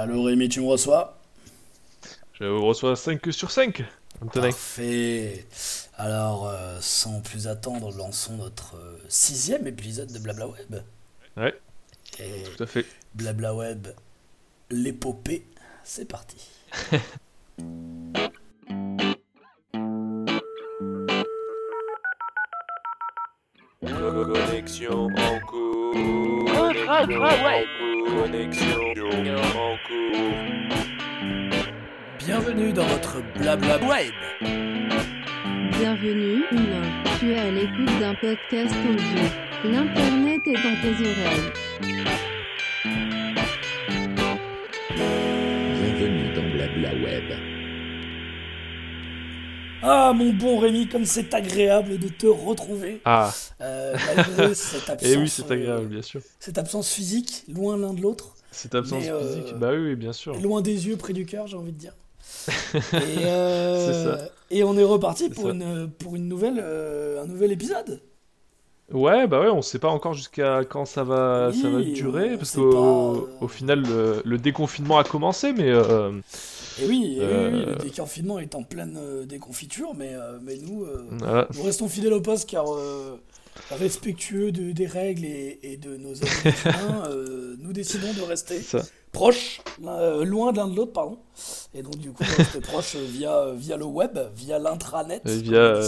Allô Rémi, tu me reçois? Je reçois 5 sur 5. Parfait. Alors, euh, sans plus attendre, lançons notre euh, sixième épisode de Blabla Web. Ouais. Et Tout à fait. Blabla Web, l'épopée, c'est parti. Connexion. Bienvenue dans votre Blabla Web. Bienvenue, humain. Tu es à l'écoute d'un podcast audio. L'internet est dans tes oreilles. Ah mon bon Rémi, comme c'est agréable de te retrouver. Ah, euh, malgré cette absence, et oui, c'est euh, agréable, bien sûr. cette absence physique, loin l'un de l'autre. Cette absence mais, euh, physique, bah oui, bien sûr. Loin des yeux, près du cœur, j'ai envie de dire. et, euh, C'est ça. et on est reparti pour ça. une, pour une nouvelle, euh, un nouvel épisode. Ouais, bah ouais, on sait pas encore jusqu'à quand ça va, ça va durer, parce qu'au au final, le, le déconfinement a commencé, mais euh, Et oui, et oui, Euh. le déconfinement est en pleine euh, déconfiture, mais, euh, mais nous, voilà. nous restons fidèles au poste car respectueux de, des règles et, et de nos amis humains, euh, nous décidons de rester proches, euh, loin de l'un de l'autre, pardon. Et donc du coup, de rester proches via, via le web, via l'intranet, via,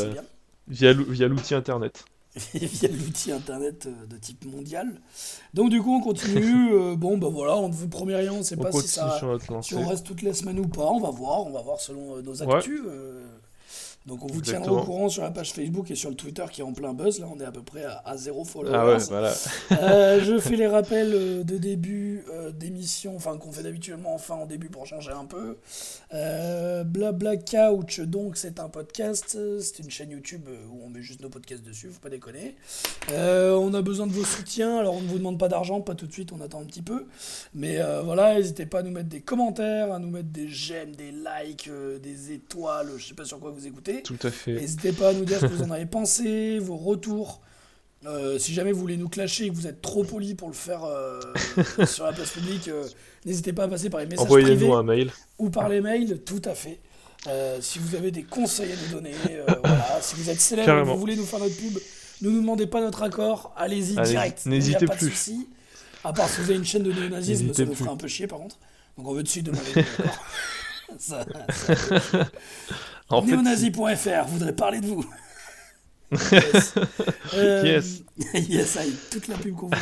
on via l'outil internet. via l'outil internet euh, de type mondial. Donc du coup on continue, euh, bon bah voilà, on ne vous promet rien, on ne sait On pas si, ça, si on reste toutes les semaines ou pas, on va voir, on va voir selon euh, nos Ouais. actus. euh. Donc on vous tiendra au courant sur la page Facebook et sur le Twitter qui est en plein buzz, là on est à peu près à, à zéro followers. Ah ouais, voilà. Euh, je fais les rappels euh, de début euh, d'émission, enfin qu'on fait d'habituellement enfin en début pour changer un peu. Euh, Blabla Couch, donc c'est un podcast, c'est une chaîne YouTube où on met juste nos podcasts dessus, faut pas déconner. On a besoin de vos soutiens, alors on ne vous demande pas d'argent, pas tout de suite, on attend un petit peu. Mais voilà, n'hésitez pas à nous mettre des commentaires, à nous mettre des j'aime, des likes, des étoiles, je sais pas sur quoi vous écoutez. Tout à fait. N'hésitez pas à nous dire ce que vous en avez pensé, vos retours. Euh, si jamais vous voulez nous clasher et que vous êtes trop poli pour le faire euh, sur la place publique, euh, n'hésitez pas à passer par les messages privés Envoyez-nous un mail. ou par les mails, tout à fait. Si vous avez des conseils à nous donner, voilà. si vous êtes célèbre et que vous voulez nous faire notre pub, ne nous demandez pas notre accord, allez-y direct. N'hésitez pas de plus. À part si vous avez une chaîne de néonazisme, ça nous plus. fera un peu chier par contre. Donc on veut dessus demander notre accord. Ça- ça- En Néonazi.fr voudrait parler de vous. yes. Euh, Yes. yes, aïe, toute la pub qu'on voulait.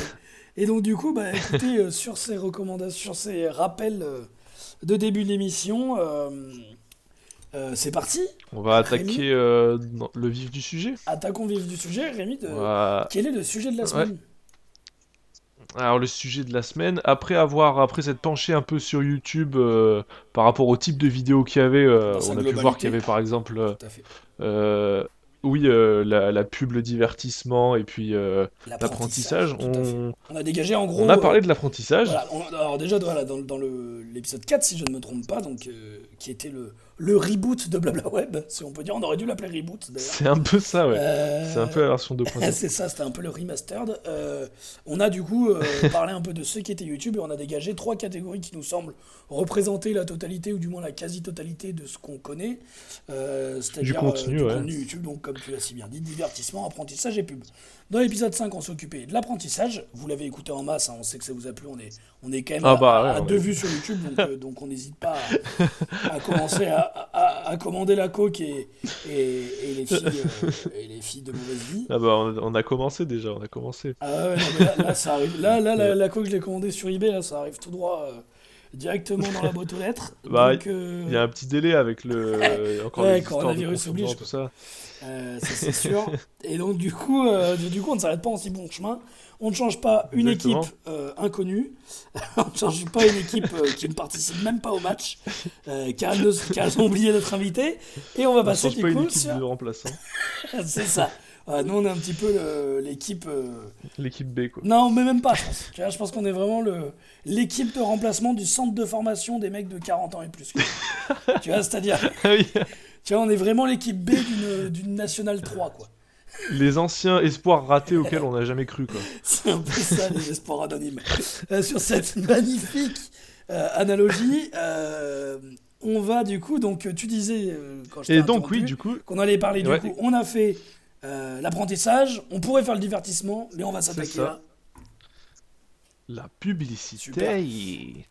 Et donc du coup, bah, écoutez, euh, sur ces recommandations, sur ces rappels euh, de début d'émission, euh, euh, c'est parti. on va Rémi attaquer dans le vif du sujet. Attaquons le vif du sujet. Rémi, de- va- quel est le sujet de la Ouais. Alors le sujet de la semaine, après avoir après s'être penché un peu sur YouTube euh, par rapport au type de vidéos qu'il y avait, euh, on a pu voir qu'il y avait par exemple, euh, oui, la, la pub, le divertissement et puis l'apprentissage. On, On a dégagé en gros. on a parlé de l'apprentissage. Voilà, alors déjà voilà, dans, dans l'épisode 4, si je ne me trompe pas, donc, qui était le, le reboot de Blabla Web, si on peut dire, on aurait dû l'appeler reboot d'ailleurs. C'est un peu ça, ouais. Euh, C'est un peu la version 2.0. c'est ça, c'était un peu le remastered. Euh, on a du coup euh, parlé un peu de ce qui était YouTube et on a dégagé trois catégories qui nous semblent représenter la totalité ou du moins la quasi-totalité de ce qu'on connaît. Euh, c'est-à-dire Du contenu, ouais. contenu YouTube, donc comme tu l'as si bien dit, divertissement, apprentissage et pub. Dans l'épisode 5, on s'est occupé de l'apprentissage. Vous l'avez écouté en masse, hein, on sait que ça vous a plu. On est, on est quand même Ah à, bah, ouais, à ouais. deux vues sur YouTube, donc, euh, donc on n'hésite pas à, à commencer à, commander la coque et, et, et les, filles, euh, et les filles de mauvaise vie. Ah bah on, on a commencé déjà, on a commencé. Ah ouais, non, mais là, là, ça arrive. Là, là, la, la coque, je l'ai commandée sur eBay, là, ça arrive tout droit euh, directement dans la boîte aux lettres. Bah, euh, Il y a un petit délai avec le encore Ouais, les histoires de coronavirus oblige, tout ça. euh, ça, c'est sûr. Et donc, du coup, euh, du coup on ne s'arrête pas en si bon chemin. On ne change pas une Exactement. équipe euh, inconnue. on ne change pas une équipe euh, qui ne participe même pas au match, euh, car, elles ont oublié d'être invitées. Et on va On passer, du pas une coup, équipe sur... de remplaçants. c'est ça. Ouais, nous, on est un petit peu l'équipe... euh, L'équipe B quoi. Non, mais même pas, je pense. Tu vois, je pense qu'on est vraiment l'équipe de remplacement du centre de formation des mecs de 40 ans et plus. tu vois, c'est-à-dire, Ah tu vois, on est vraiment l'équipe B d'une- nationale 3, quoi. Les anciens espoirs ratés auxquels on n'a jamais cru quoi. C'est un peu ça, les espoirs anonymes. Euh, sur cette magnifique Euh, analogie. euh, on va du coup, donc tu disais euh, quand Et donc, oui, du coup, qu'on allait parler du coup. On a fait euh, l'apprentissage, on pourrait faire le divertissement, mais on va s'attaquer là. la publicité.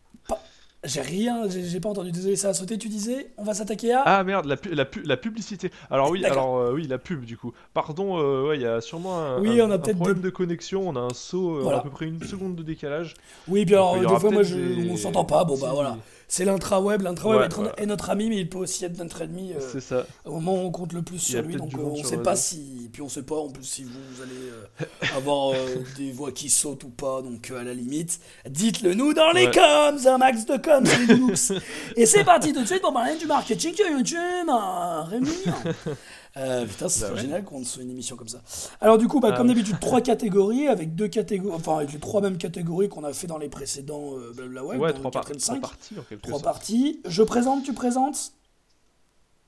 J'ai rien, j'ai pas entendu. Désolé, ça a sauté. Tu disais, on va s'attaquer à. Ah merde, la, pu- la, pu- la publicité. Alors oui, alors euh, oui, la pub du coup. Pardon, euh, ouais, il y a sûrement un, Oui, un- on a un peut-être problème des- de connexion. On a un saut Voilà. à peu près une seconde de décalage. Oui, puis alors des fois, moi, je, des- on s'entend pas. Bon bah voilà, c'est l'intra-web. L'intra-web Ouais, est, notre ami, mais il peut aussi être notre ennemi. euh, C'est ça. au moment où on compte le plus sur lui, donc euh, on sait pas si, puis on sait pas en plus si vous allez euh, avoir euh, des voix qui sautent ou pas, donc à la limite, dites-le nous dans les coms, un max de coms, les. Et c'est parti tout de suite pour parler du marketing sur YouTube, hein, Rémi. Euh, putain, c'est Bah ouais. génial qu'on soit une émission comme ça. Alors du coup, bah, Ah comme oui. d'habitude, trois catégories avec deux catégories, enfin avec les trois mêmes catégories qu'on a fait dans les précédents euh, blabla web, Ouais, trois, par- 4 et le trois 5. parties en quelque Trois sorte. parties. Je présente, tu présentes?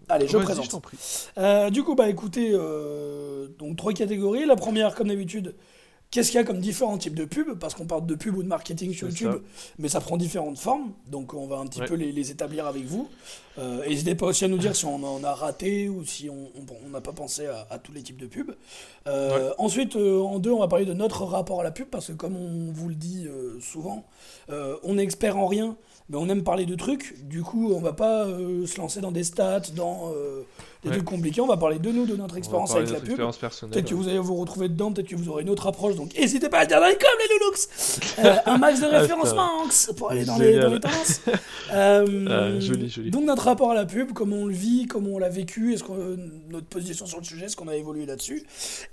Allez, je présente. prie. Euh, du coup, bah écoutez, euh, donc trois catégories. La première, comme d'habitude, qu'est-ce qu'il y a comme différents types de pubs? Parce qu'on parle de pub ou de marketing sur YouTube, ça. mais ça prend différentes formes. Donc on va un petit Ouais. peu les, les établir avec vous. Euh, N'hésitez pas aussi à nous dire si on en a raté ou si on n'a pas pensé à, à tous les types de pubs. Euh, Ensuite, euh, en deux, on va parler de notre rapport à la pub, parce que comme on vous le dit souvent, on est expert en rien, mais on aime parler de trucs. Du coup, on va pas se lancer dans des stats, dans des Ouais. trucs compliqués. On va parler de nous, de notre expérience avec la pub. Peut-être que vous allez vous retrouver dedans, peut-être que vous aurez une autre approche. Donc, n'hésitez pas à le dire dans les coms, les loulooks Euh, Un max de Ah, référencement Anx, pour aller dans les, dans les tendances. Euh, Ah, joli, joli. Donc, notre rapport à la pub, comment on le vit, comment on l'a vécu, est-ce que euh, notre position sur le sujet, est-ce qu'on a évolué là-dessus.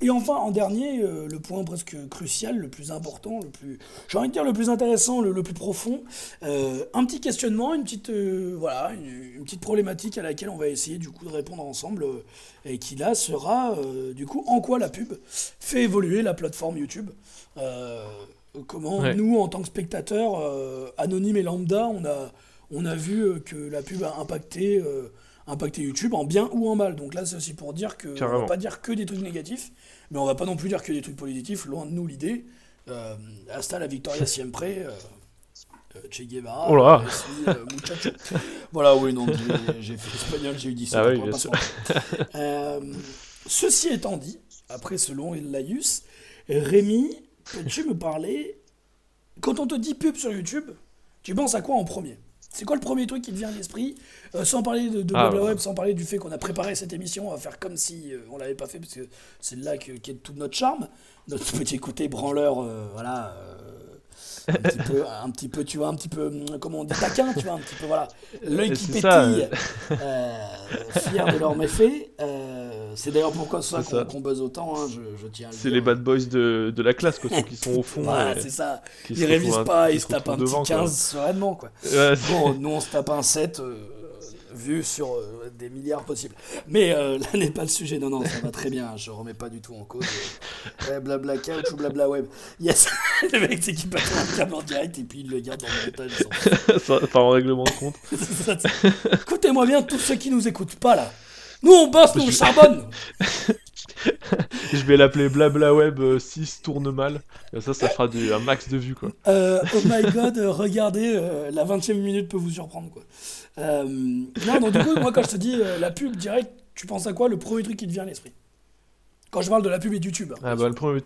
Et enfin, en dernier, le point presque crucial, le plus important, le plus, j'ai envie de dire le plus intéressant, le, le plus profond, un petit questionnement, une petite, voilà, une, une petite problématique à laquelle on va essayer du coup de répondre ensemble, euh, et qui là sera euh, du coup en quoi la pub fait évoluer la plateforme YouTube. Euh, comment Ouais. nous, en tant que spectateurs anonymes et lambda, on a, on a vu que la pub a impacté, impacté YouTube en bien ou en mal. Donc là, c'est aussi pour dire que on va Carrément. pas dire que des trucs négatifs, mais on va pas non plus dire que des trucs positifs. Loin de nous l'idée. Euh, hasta la Victoria siempre. Euh, Che Guevara, Oh là. Euh. Voilà, oui, non, j'ai- fait espagnol, j'ai eu 17 Ah oui. Euh, ceci étant dit, après ce long laïus, Rémi, peux-tu me parler Quand on te dit pub sur YouTube, tu penses à quoi en premier? C'est quoi le premier truc qui te vient à l'esprit? Euh, Sans parler de, de Ah, ouais. Web, sans parler du fait qu'on a préparé cette émission, on va faire comme si euh, on l'avait pas fait, parce que c'est là que- qu'est tout notre charme, notre petit côté branleur, euh, voilà. Un petit, peu, un petit peu, tu vois, un petit peu, hum, comment on dit, taquin, tu vois, un petit peu, voilà, l'œil qui pétille, euh, fier de leurs méfaits. Euh, c'est d'ailleurs pourquoi c'est ça qu'on buzz autant, hein, je, je tiens à le C'est dire. les bad boys de, de la classe, quoi, ceux qui sont au fond. Voilà, c'est ça. Ils se révisent pas, ils se tapent un petit devant, quoi. 15 sereinement, quoi. Ouais, Bon, nous on se tape un 7 euh, vu sur euh, des milliards possibles. Mais euh, là n'est pas le sujet, non, non, ça va très bien, je remets pas du tout en cause. euh, blabla couch ou blabla web. Yes, le mec c'est qu'il passe un câble en direct et puis il le garde dans le montage. ça, par en règlement de compte. Écoutez-moi bien, tous ceux qui nous écoutent pas là. Nous on bosse, nous on charbonne. Je vais l'appeler Blabla Web euh, 6 tourne mal. Ça, ça fera du, un max de vues, quoi. Euh, oh my god, regardez, euh, la 20 e minute peut vous surprendre quoi. Euh, non, donc du coup, moi quand je te dis euh, la pub direct, tu penses à quoi le premier truc qui te vient à l'esprit? Quand je parle de la pub et de YouTube. hein, Ah bah le premier...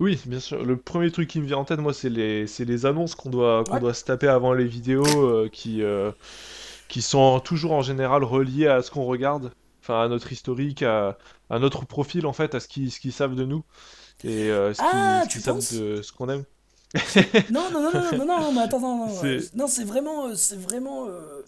Oui, bien sûr. Le premier truc qui me vient en tête, moi, c'est les, les annonces qu'on doit, qu'on Ouais. doit se taper avant les vidéos, euh, qui, qui sont toujours en général reliées à ce qu'on regarde, enfin à notre historique, à, à notre profil en fait, à ce qu'ils ce qu'ils savent de nous et euh, ce qu'ils Ah, tu penses? de ce qu'on aime. Non, non, non, non, non, non, non, mais attends, non, non, C'est- non, c'est vraiment, c'est vraiment. euh,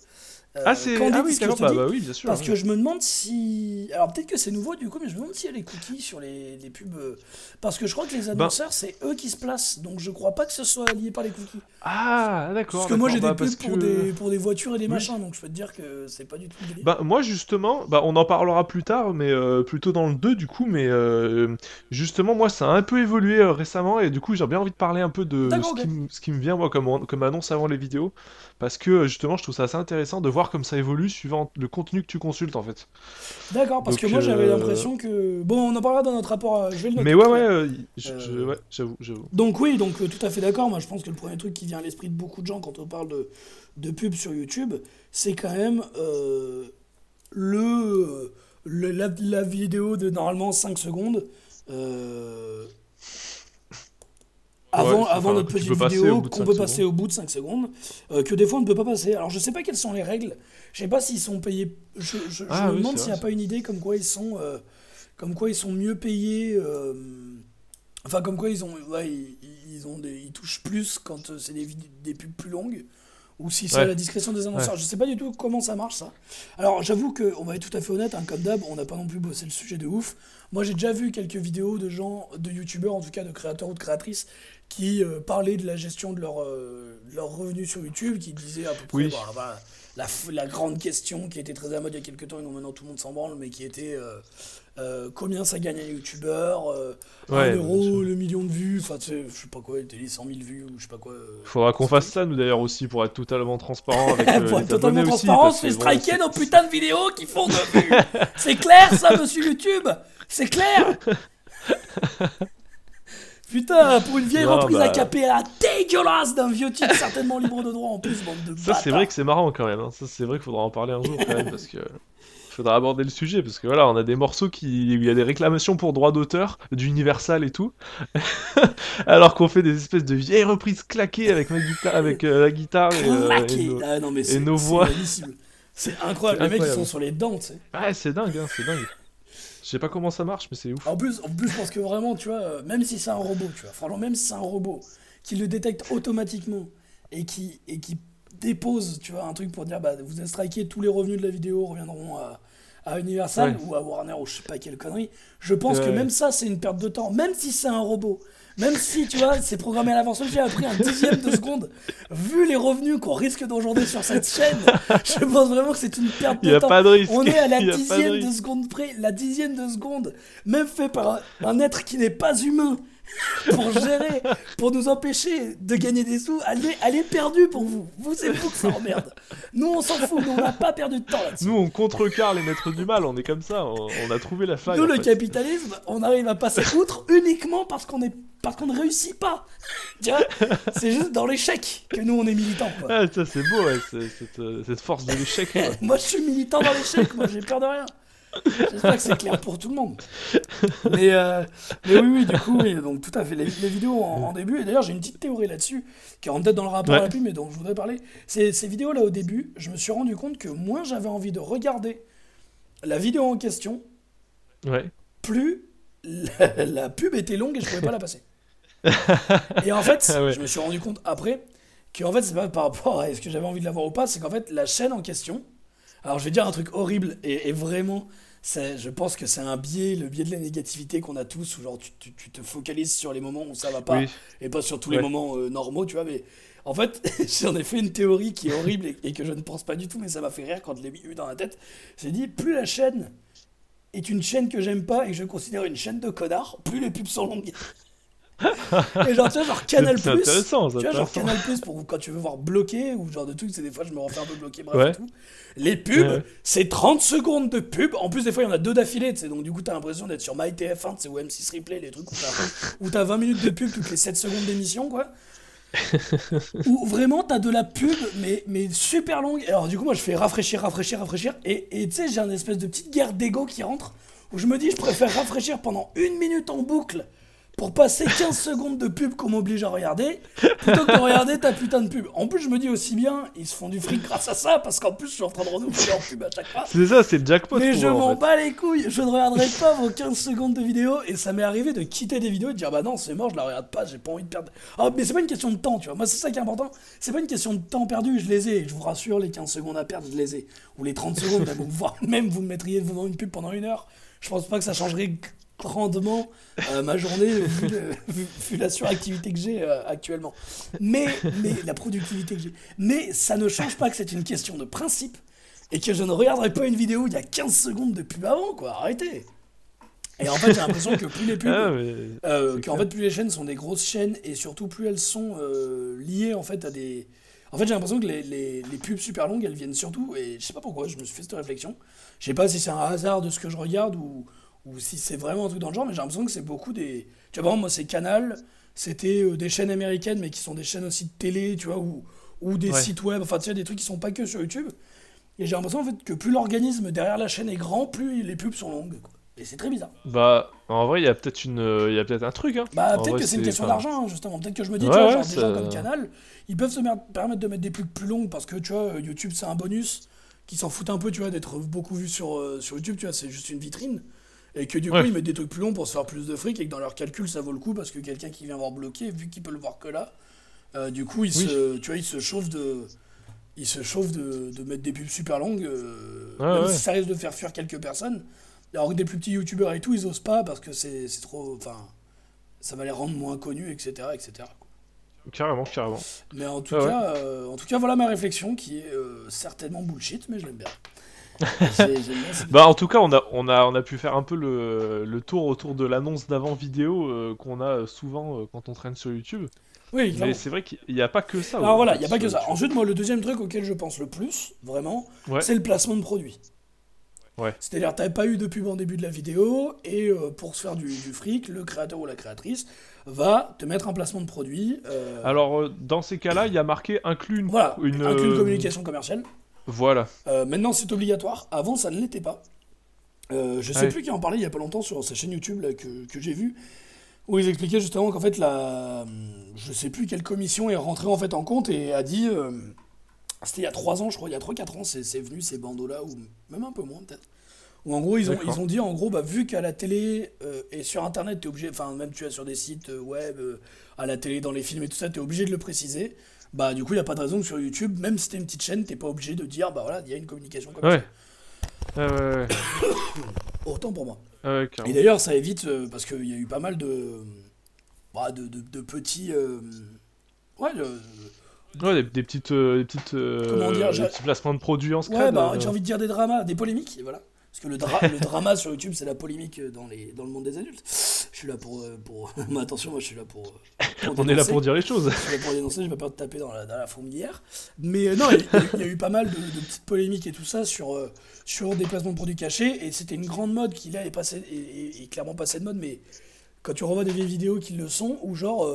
Ah, c'est candide, ah oui, que je te bah, dis. bah oui, bien sûr. Parce hein. que je me demande si. Alors peut-être que c'est nouveau du coup, mais je me demande s'il y a les cookies sur les, les pubs. euh, Parce que je crois que Ben les annonceurs, c'est eux qui se placent. Donc je crois pas que ce soit lié par les cookies. Ah, d'accord. Parce que moi j'ai des d'accord, pubs bah, pour, que- des, pour des voitures et des Oui. machins, donc je peux te dire que c'est pas du tout. Bah moi justement, bah on en parlera plus tard, mais euh, plutôt dans le 2 du coup, mais euh, justement moi ça a un peu évolué euh, récemment et du coup j'ai bien envie de parler un peu de ce, qui, me- ce qui me vient moi comme, comme annonce avant les vidéos, parce que euh, justement je trouve ça assez intéressant de voir comme ça évolue suivant le contenu que tu consultes en fait. D'accord, parce Donc, que moi j'avais euh, l'impression que. Bon, on en parlera dans notre rapport. à- Je vais le noter. Mais ouais, ouais, euh, Euh, ouais, j'avoue, j'avoue. Donc oui, donc euh, tout à fait d'accord. Moi, je pense que le premier truc qui vient à l'esprit de beaucoup de gens quand on parle de, de pub sur YouTube, c'est quand même euh, le, le- la, la vidéo de normalement 5 secondes. Avant, Ouais, avant enfin, notre petite vidéo qu'on peut passer au bout de 5 secondes, euh, que des fois on ne peut pas passer. Alors je sais pas quelles sont les règles, je sais pas s'ils sont payés, je, je- je Ah me oui, demande s'il n'y a pas une idée comme quoi ils sont, euh, comme quoi ils sont mieux payés, euh, enfin comme quoi ils ont, ouais, ils, ils ont des, ils touchent plus quand c'est des pubs plus longues, ou si c'est à Ouais. la discrétion des annonceurs. Je sais pas du tout comment ça marche ça. Alors j'avoue que, on va être tout à fait honnête, hein, comme d'hab, on n'a pas non plus bossé le sujet de ouf. Moi j'ai déjà vu quelques vidéos de gens, de youtubeurs en tout cas, de créateurs ou de créatrices, qui euh, parlaient de la gestion de leurs euh, de leurs revenus sur YouTube, qui disaient à peu près Oui. bon, voilà, la, grande question qui était très à la mode il y a quelques temps et dont maintenant tout le monde s'en branle, mais qui était euh, euh, combien ça gagne un youtubeur, euh, Ouais, un bien euro, sûr. le million de vues, enfin tu sais, je sais pas quoi, les 100 000 vues ou je sais pas quoi. euh, Faudra qu'on fasse ça nous d'ailleurs aussi pour être totalement transparent avec euh, Pour être totalement transparent, que bon, striker nos putains de vidéos qui font de vues. c'est clair ça, monsieur YouTube? C'est clair? Putain, pour une vieille Non, reprise bah- à capella dégueulasse d'un vieux titre certainement libre de droit en plus, bande de Ça c'est vrai que c'est marrant quand même. hein. Ça c'est vrai qu'il faudra en parler un jour quand même parce que faudra aborder le sujet parce que voilà, on a des morceaux qui il y a des réclamations pour droits d'auteur d'Universal et tout, alors qu'on fait des espèces de vieilles reprises claquées avec ma guitare, avec euh, la guitare et, euh, et nos- Ah non mais c'est nos voix. C'est incroyable, les mecs ils sont sur les dents, tu sais. Ouais, c'est dingue, hein, c'est dingue. Je sais pas comment ça marche, mais c'est ouf. En plus, en plus, je pense que vraiment, tu vois, euh, même si c'est un robot, tu vois, franchement, même si c'est un robot qui le détecte automatiquement et qui, et qui dépose, tu vois, un truc pour dire, bah, vous êtes striké, tous les revenus de la vidéo reviendront à, à Universal Ouais. ou à Warner ou je sais pas quelle connerie. Je pense que même ça, c'est une perte de temps, même si c'est un robot. Même si, tu vois, c'est programmé à l'avance, j'ai appris un dixième de seconde. Vu les revenus qu'on risque d'engendrer sur cette chaîne, je pense vraiment que c'est une perte Il de y a temps. pas de risque. On est à la Il de dixième de, seconde près, la dixième de seconde, même fait par un être qui n'est pas humain, pour gérer, pour nous empêcher de gagner des sous, elle est, elle est perdue pour vous. Vous, c'est vous que ça emmerde. Nous, on s'en fout, nous, on n'a pas perdu de temps là-dessus. Nous on contrecarre les maîtres du mal, on est comme ça, on, on a trouvé la faille. Nous, le fait. capitalisme, on arrive à passer outre uniquement parce qu'on est parce qu'on ne réussit pas. C'est juste dans l'échec que nous, on est militants. Quoi. Ah, ça c'est beau, ouais, cette, euh, cette force de l'échec. moi, je suis militant dans l'échec, moi, j'ai peur de rien. J'espère que c'est clair pour tout le monde. Mais, euh, mais oui, oui, du coup, oui, donc tout à fait. Les, les vidéos en, en début, et d'ailleurs, j'ai une petite théorie là-dessus, qui rentre peut-être dans le rapport Ouais. à la pub, mais dont je voudrais parler. Ces, ces vidéos-là, au début, je me suis rendu compte que moins j'avais envie de regarder la vidéo en question, Ouais. plus la, la pub était longue et je pouvais pas la passer. Et en fait, Ah ouais. je me suis rendu compte après que en fait, c'est pas par rapport à est-ce que j'avais envie de la voir ou pas, c'est qu'en fait, la chaîne en question. Alors, je vais dire un truc horrible et, et vraiment, je pense que c'est un biais, le biais de la négativité qu'on a tous, où genre tu, tu- tu te focalises sur les moments où ça va pas Oui. et pas sur tous les moments euh, normaux, tu vois. Mais en fait, j'en ai fait une théorie qui est horrible et, et que je ne pense pas du tout, mais ça m'a fait rire quand je l'ai eu dans la tête. J'ai dit, plus la chaîne est une chaîne que j'aime pas et que je considère une chaîne de connards, plus les pubs sont longues. Et genre, tu vois, genre Canal C'est intéressant, c'est tu vois, genre. Canal Plus pour quand tu veux voir bloqué ou genre de trucs, c'est des fois je me refais un peu bloqué, bref Ouais. et tout. Les pubs, Ouais. c'est 30 secondes de pub. En plus, des fois, il y en a deux d'affilée, tu donc du coup, t'as l'impression d'être sur MyTF1, tu sais, ou M6 Replay, les trucs où t'as, où t'as 20 minutes de pub toutes les 7 secondes d'émission, quoi. Où vraiment, t'as de la pub, mais, mais super longue. Et alors, du coup, moi, je fais rafraîchir, rafraîchir, rafraîchir. Et et tu sais, j'ai une espèce de petite guerre d'ego qui rentre, où je me dis, je préfère rafraîchir pendant une minute en boucle pour passer 15 secondes de pub qu'on m'oblige à regarder, plutôt que de regarder ta putain de pub. En plus, je me dis aussi bien, ils se font du fric grâce à ça, parce qu'en plus, je suis en train de renouveler leur pub à chaque fois. C'est ça, c'est le jackpot. Mais je m'en bats les couilles, je ne regarderai pas vos 15 secondes de vidéo, et ça m'est arrivé de quitter des vidéos et de dire bah non, c'est mort, je la regarde pas, j'ai pas envie de perdre. Ah, mais c'est pas une question de temps, tu vois, moi c'est ça qui est important, c'est pas une question de temps perdu, je les ai, je vous rassure, les 15 secondes à perdre, je les ai. Ou les 30 secondes, voire même vous me mettriez devant une pub pendant une heure, je pense pas que ça changerait grandement euh, ma journée vu, le- vu- vu la suractivité que j'ai euh, actuellement. Mais, mais la productivité que j'ai. Mais ça ne change pas que c'est une question de principe et que je ne regarderai pas une vidéo où il y a 15 secondes de pub avant, quoi. Arrêtez. Et en fait, j'ai l'impression que plus les pubs, Ah, euh, qu'en fait, plus les chaînes sont des grosses chaînes et surtout plus elles sont euh, liées en fait à des. En fait, j'ai l'impression que les, les, les pubs super longues, elles viennent surtout, et je sais pas pourquoi, je me suis fait cette réflexion. Je sais pas si c'est un hasard de ce que je regarde ou, ou si c'est vraiment un truc dans le genre, mais j'ai l'impression que c'est beaucoup des. Tu vois, par exemple, moi, c'est Canal, c'était euh, des chaînes américaines, mais qui sont des chaînes aussi de télé, tu vois, ou, ou des Ouais. sites web, enfin, tu sais, des trucs qui sont pas que sur YouTube. Et j'ai l'impression, en fait, que plus l'organisme derrière la chaîne est grand, plus les pubs sont longues. quoi. Et c'est très bizarre. Bah, en vrai, il y a peut-être une, euh, il y a peut-être un truc, hein. Bah, peut-être que c'est une question d'argent, hein, justement. Peut-être que je me dis, Ouais, tu vois, ouais, genre, des gens comme Canal, ils peuvent se permettre de mettre des pubs plus longues parce que, tu vois, YouTube, c'est un bonus qui s'en foutent un peu, tu vois, d'être beaucoup vu sur, euh, sur YouTube, tu vois, c'est juste une vitrine. Et que du coup, Ouais. ils mettent des trucs plus longs pour se faire plus de fric et que dans leur calcul, ça vaut le coup parce que quelqu'un qui vient voir bloqué, vu qu'il peut le voir que là, euh, du coup, il Oui. se, tu vois, il se chauffe de. Il se chauffe de, de mettre des pubs super longues, euh, même ouais. si ça risque de faire fuir quelques personnes. Alors que des plus petits youtubeurs et tout, ils osent pas parce que c'est trop. Enfin, ça va les rendre moins connus, etc. etc. Carrément, carrément. Mais en tout, Ah ouais. cas, euh, en tout cas, voilà ma réflexion qui est certainement bullshit, mais je l'aime bien. Bah, en tout cas, on a, on a, on a pu faire un peu le, le tour autour de l'annonce d'avant vidéo euh, qu'on a souvent euh, quand on traîne sur YouTube. Oui, clairement. Mais c'est vrai qu'il n'y a pas que ça. Alors ouais, voilà, il n'y a pas que ça. YouTube. Ensuite, moi, le deuxième truc auquel je pense le plus, vraiment, Ouais. c'est le placement de produits. Ouais. C'est-à-dire, t'avais pas eu de pub en début de la vidéo, et euh, pour se faire du, du fric, le créateur ou la créatrice va te mettre un placement de produit. euh, Alors, euh, dans ces cas-là, il y a marqué inclus une. voilà, une, communication commerciale. Voilà. Euh, maintenant, c'est obligatoire. Avant, ça ne l'était pas. Euh, je sais plus qui en parlait il y a pas longtemps sur sa chaîne YouTube là, que, que j'ai vu, où ils expliquaient justement qu'en fait, la, je sais plus quelle commission est rentrée en fait en compte et a dit, euh, c'était il y a 3 ans, je crois, il y a 3-4 ans, c'est c'est venu ces bandeaux-là, ou même un peu moins peut-être. Où en gros, ils ont, ils ont dit, en gros, bah, vu qu'à la télé euh, et sur Internet, tu es obligé, enfin, même tu as sur des sites web, à la télé, dans les films et tout ça, tu es obligé de le préciser. Bah, du coup, il n'y a pas de raison que sur YouTube, même si t'es une petite chaîne, t'es pas obligé de dire, bah voilà, il y a une communication comme Ouais. Ouais, ouais, ouais. Autant pour moi. Ouais, Et d'ailleurs, ça évite, euh, parce qu'il y a eu pas mal de, bah, de, de, de petits. euh, ouais, de- Ouais, des, des petites, euh, des petites, euh, Comment dire, des petits placements de produits en ouais scred. bah, euh, j'ai envie de dire des dramas, des polémiques, et voilà. Parce que le, dra- le drama sur YouTube, c'est la polémique dans, les, dans le monde des adultes. Je suis là pour. euh, pour... Mais attention, moi, je suis là pour. euh, pour On est là pour dire les choses. Je suis là pour dénoncer, je vais pas te taper dans la, dans la fourmilière. Mais euh, non, il y, a- il y a eu pas mal de, de petites polémiques et tout ça sur, euh, sur des placements de produits cachés. Et c'était une grande mode qui là est, passée, est, clairement passée de mode. Mais quand tu revois des vieilles vidéos qui le sont, où genre,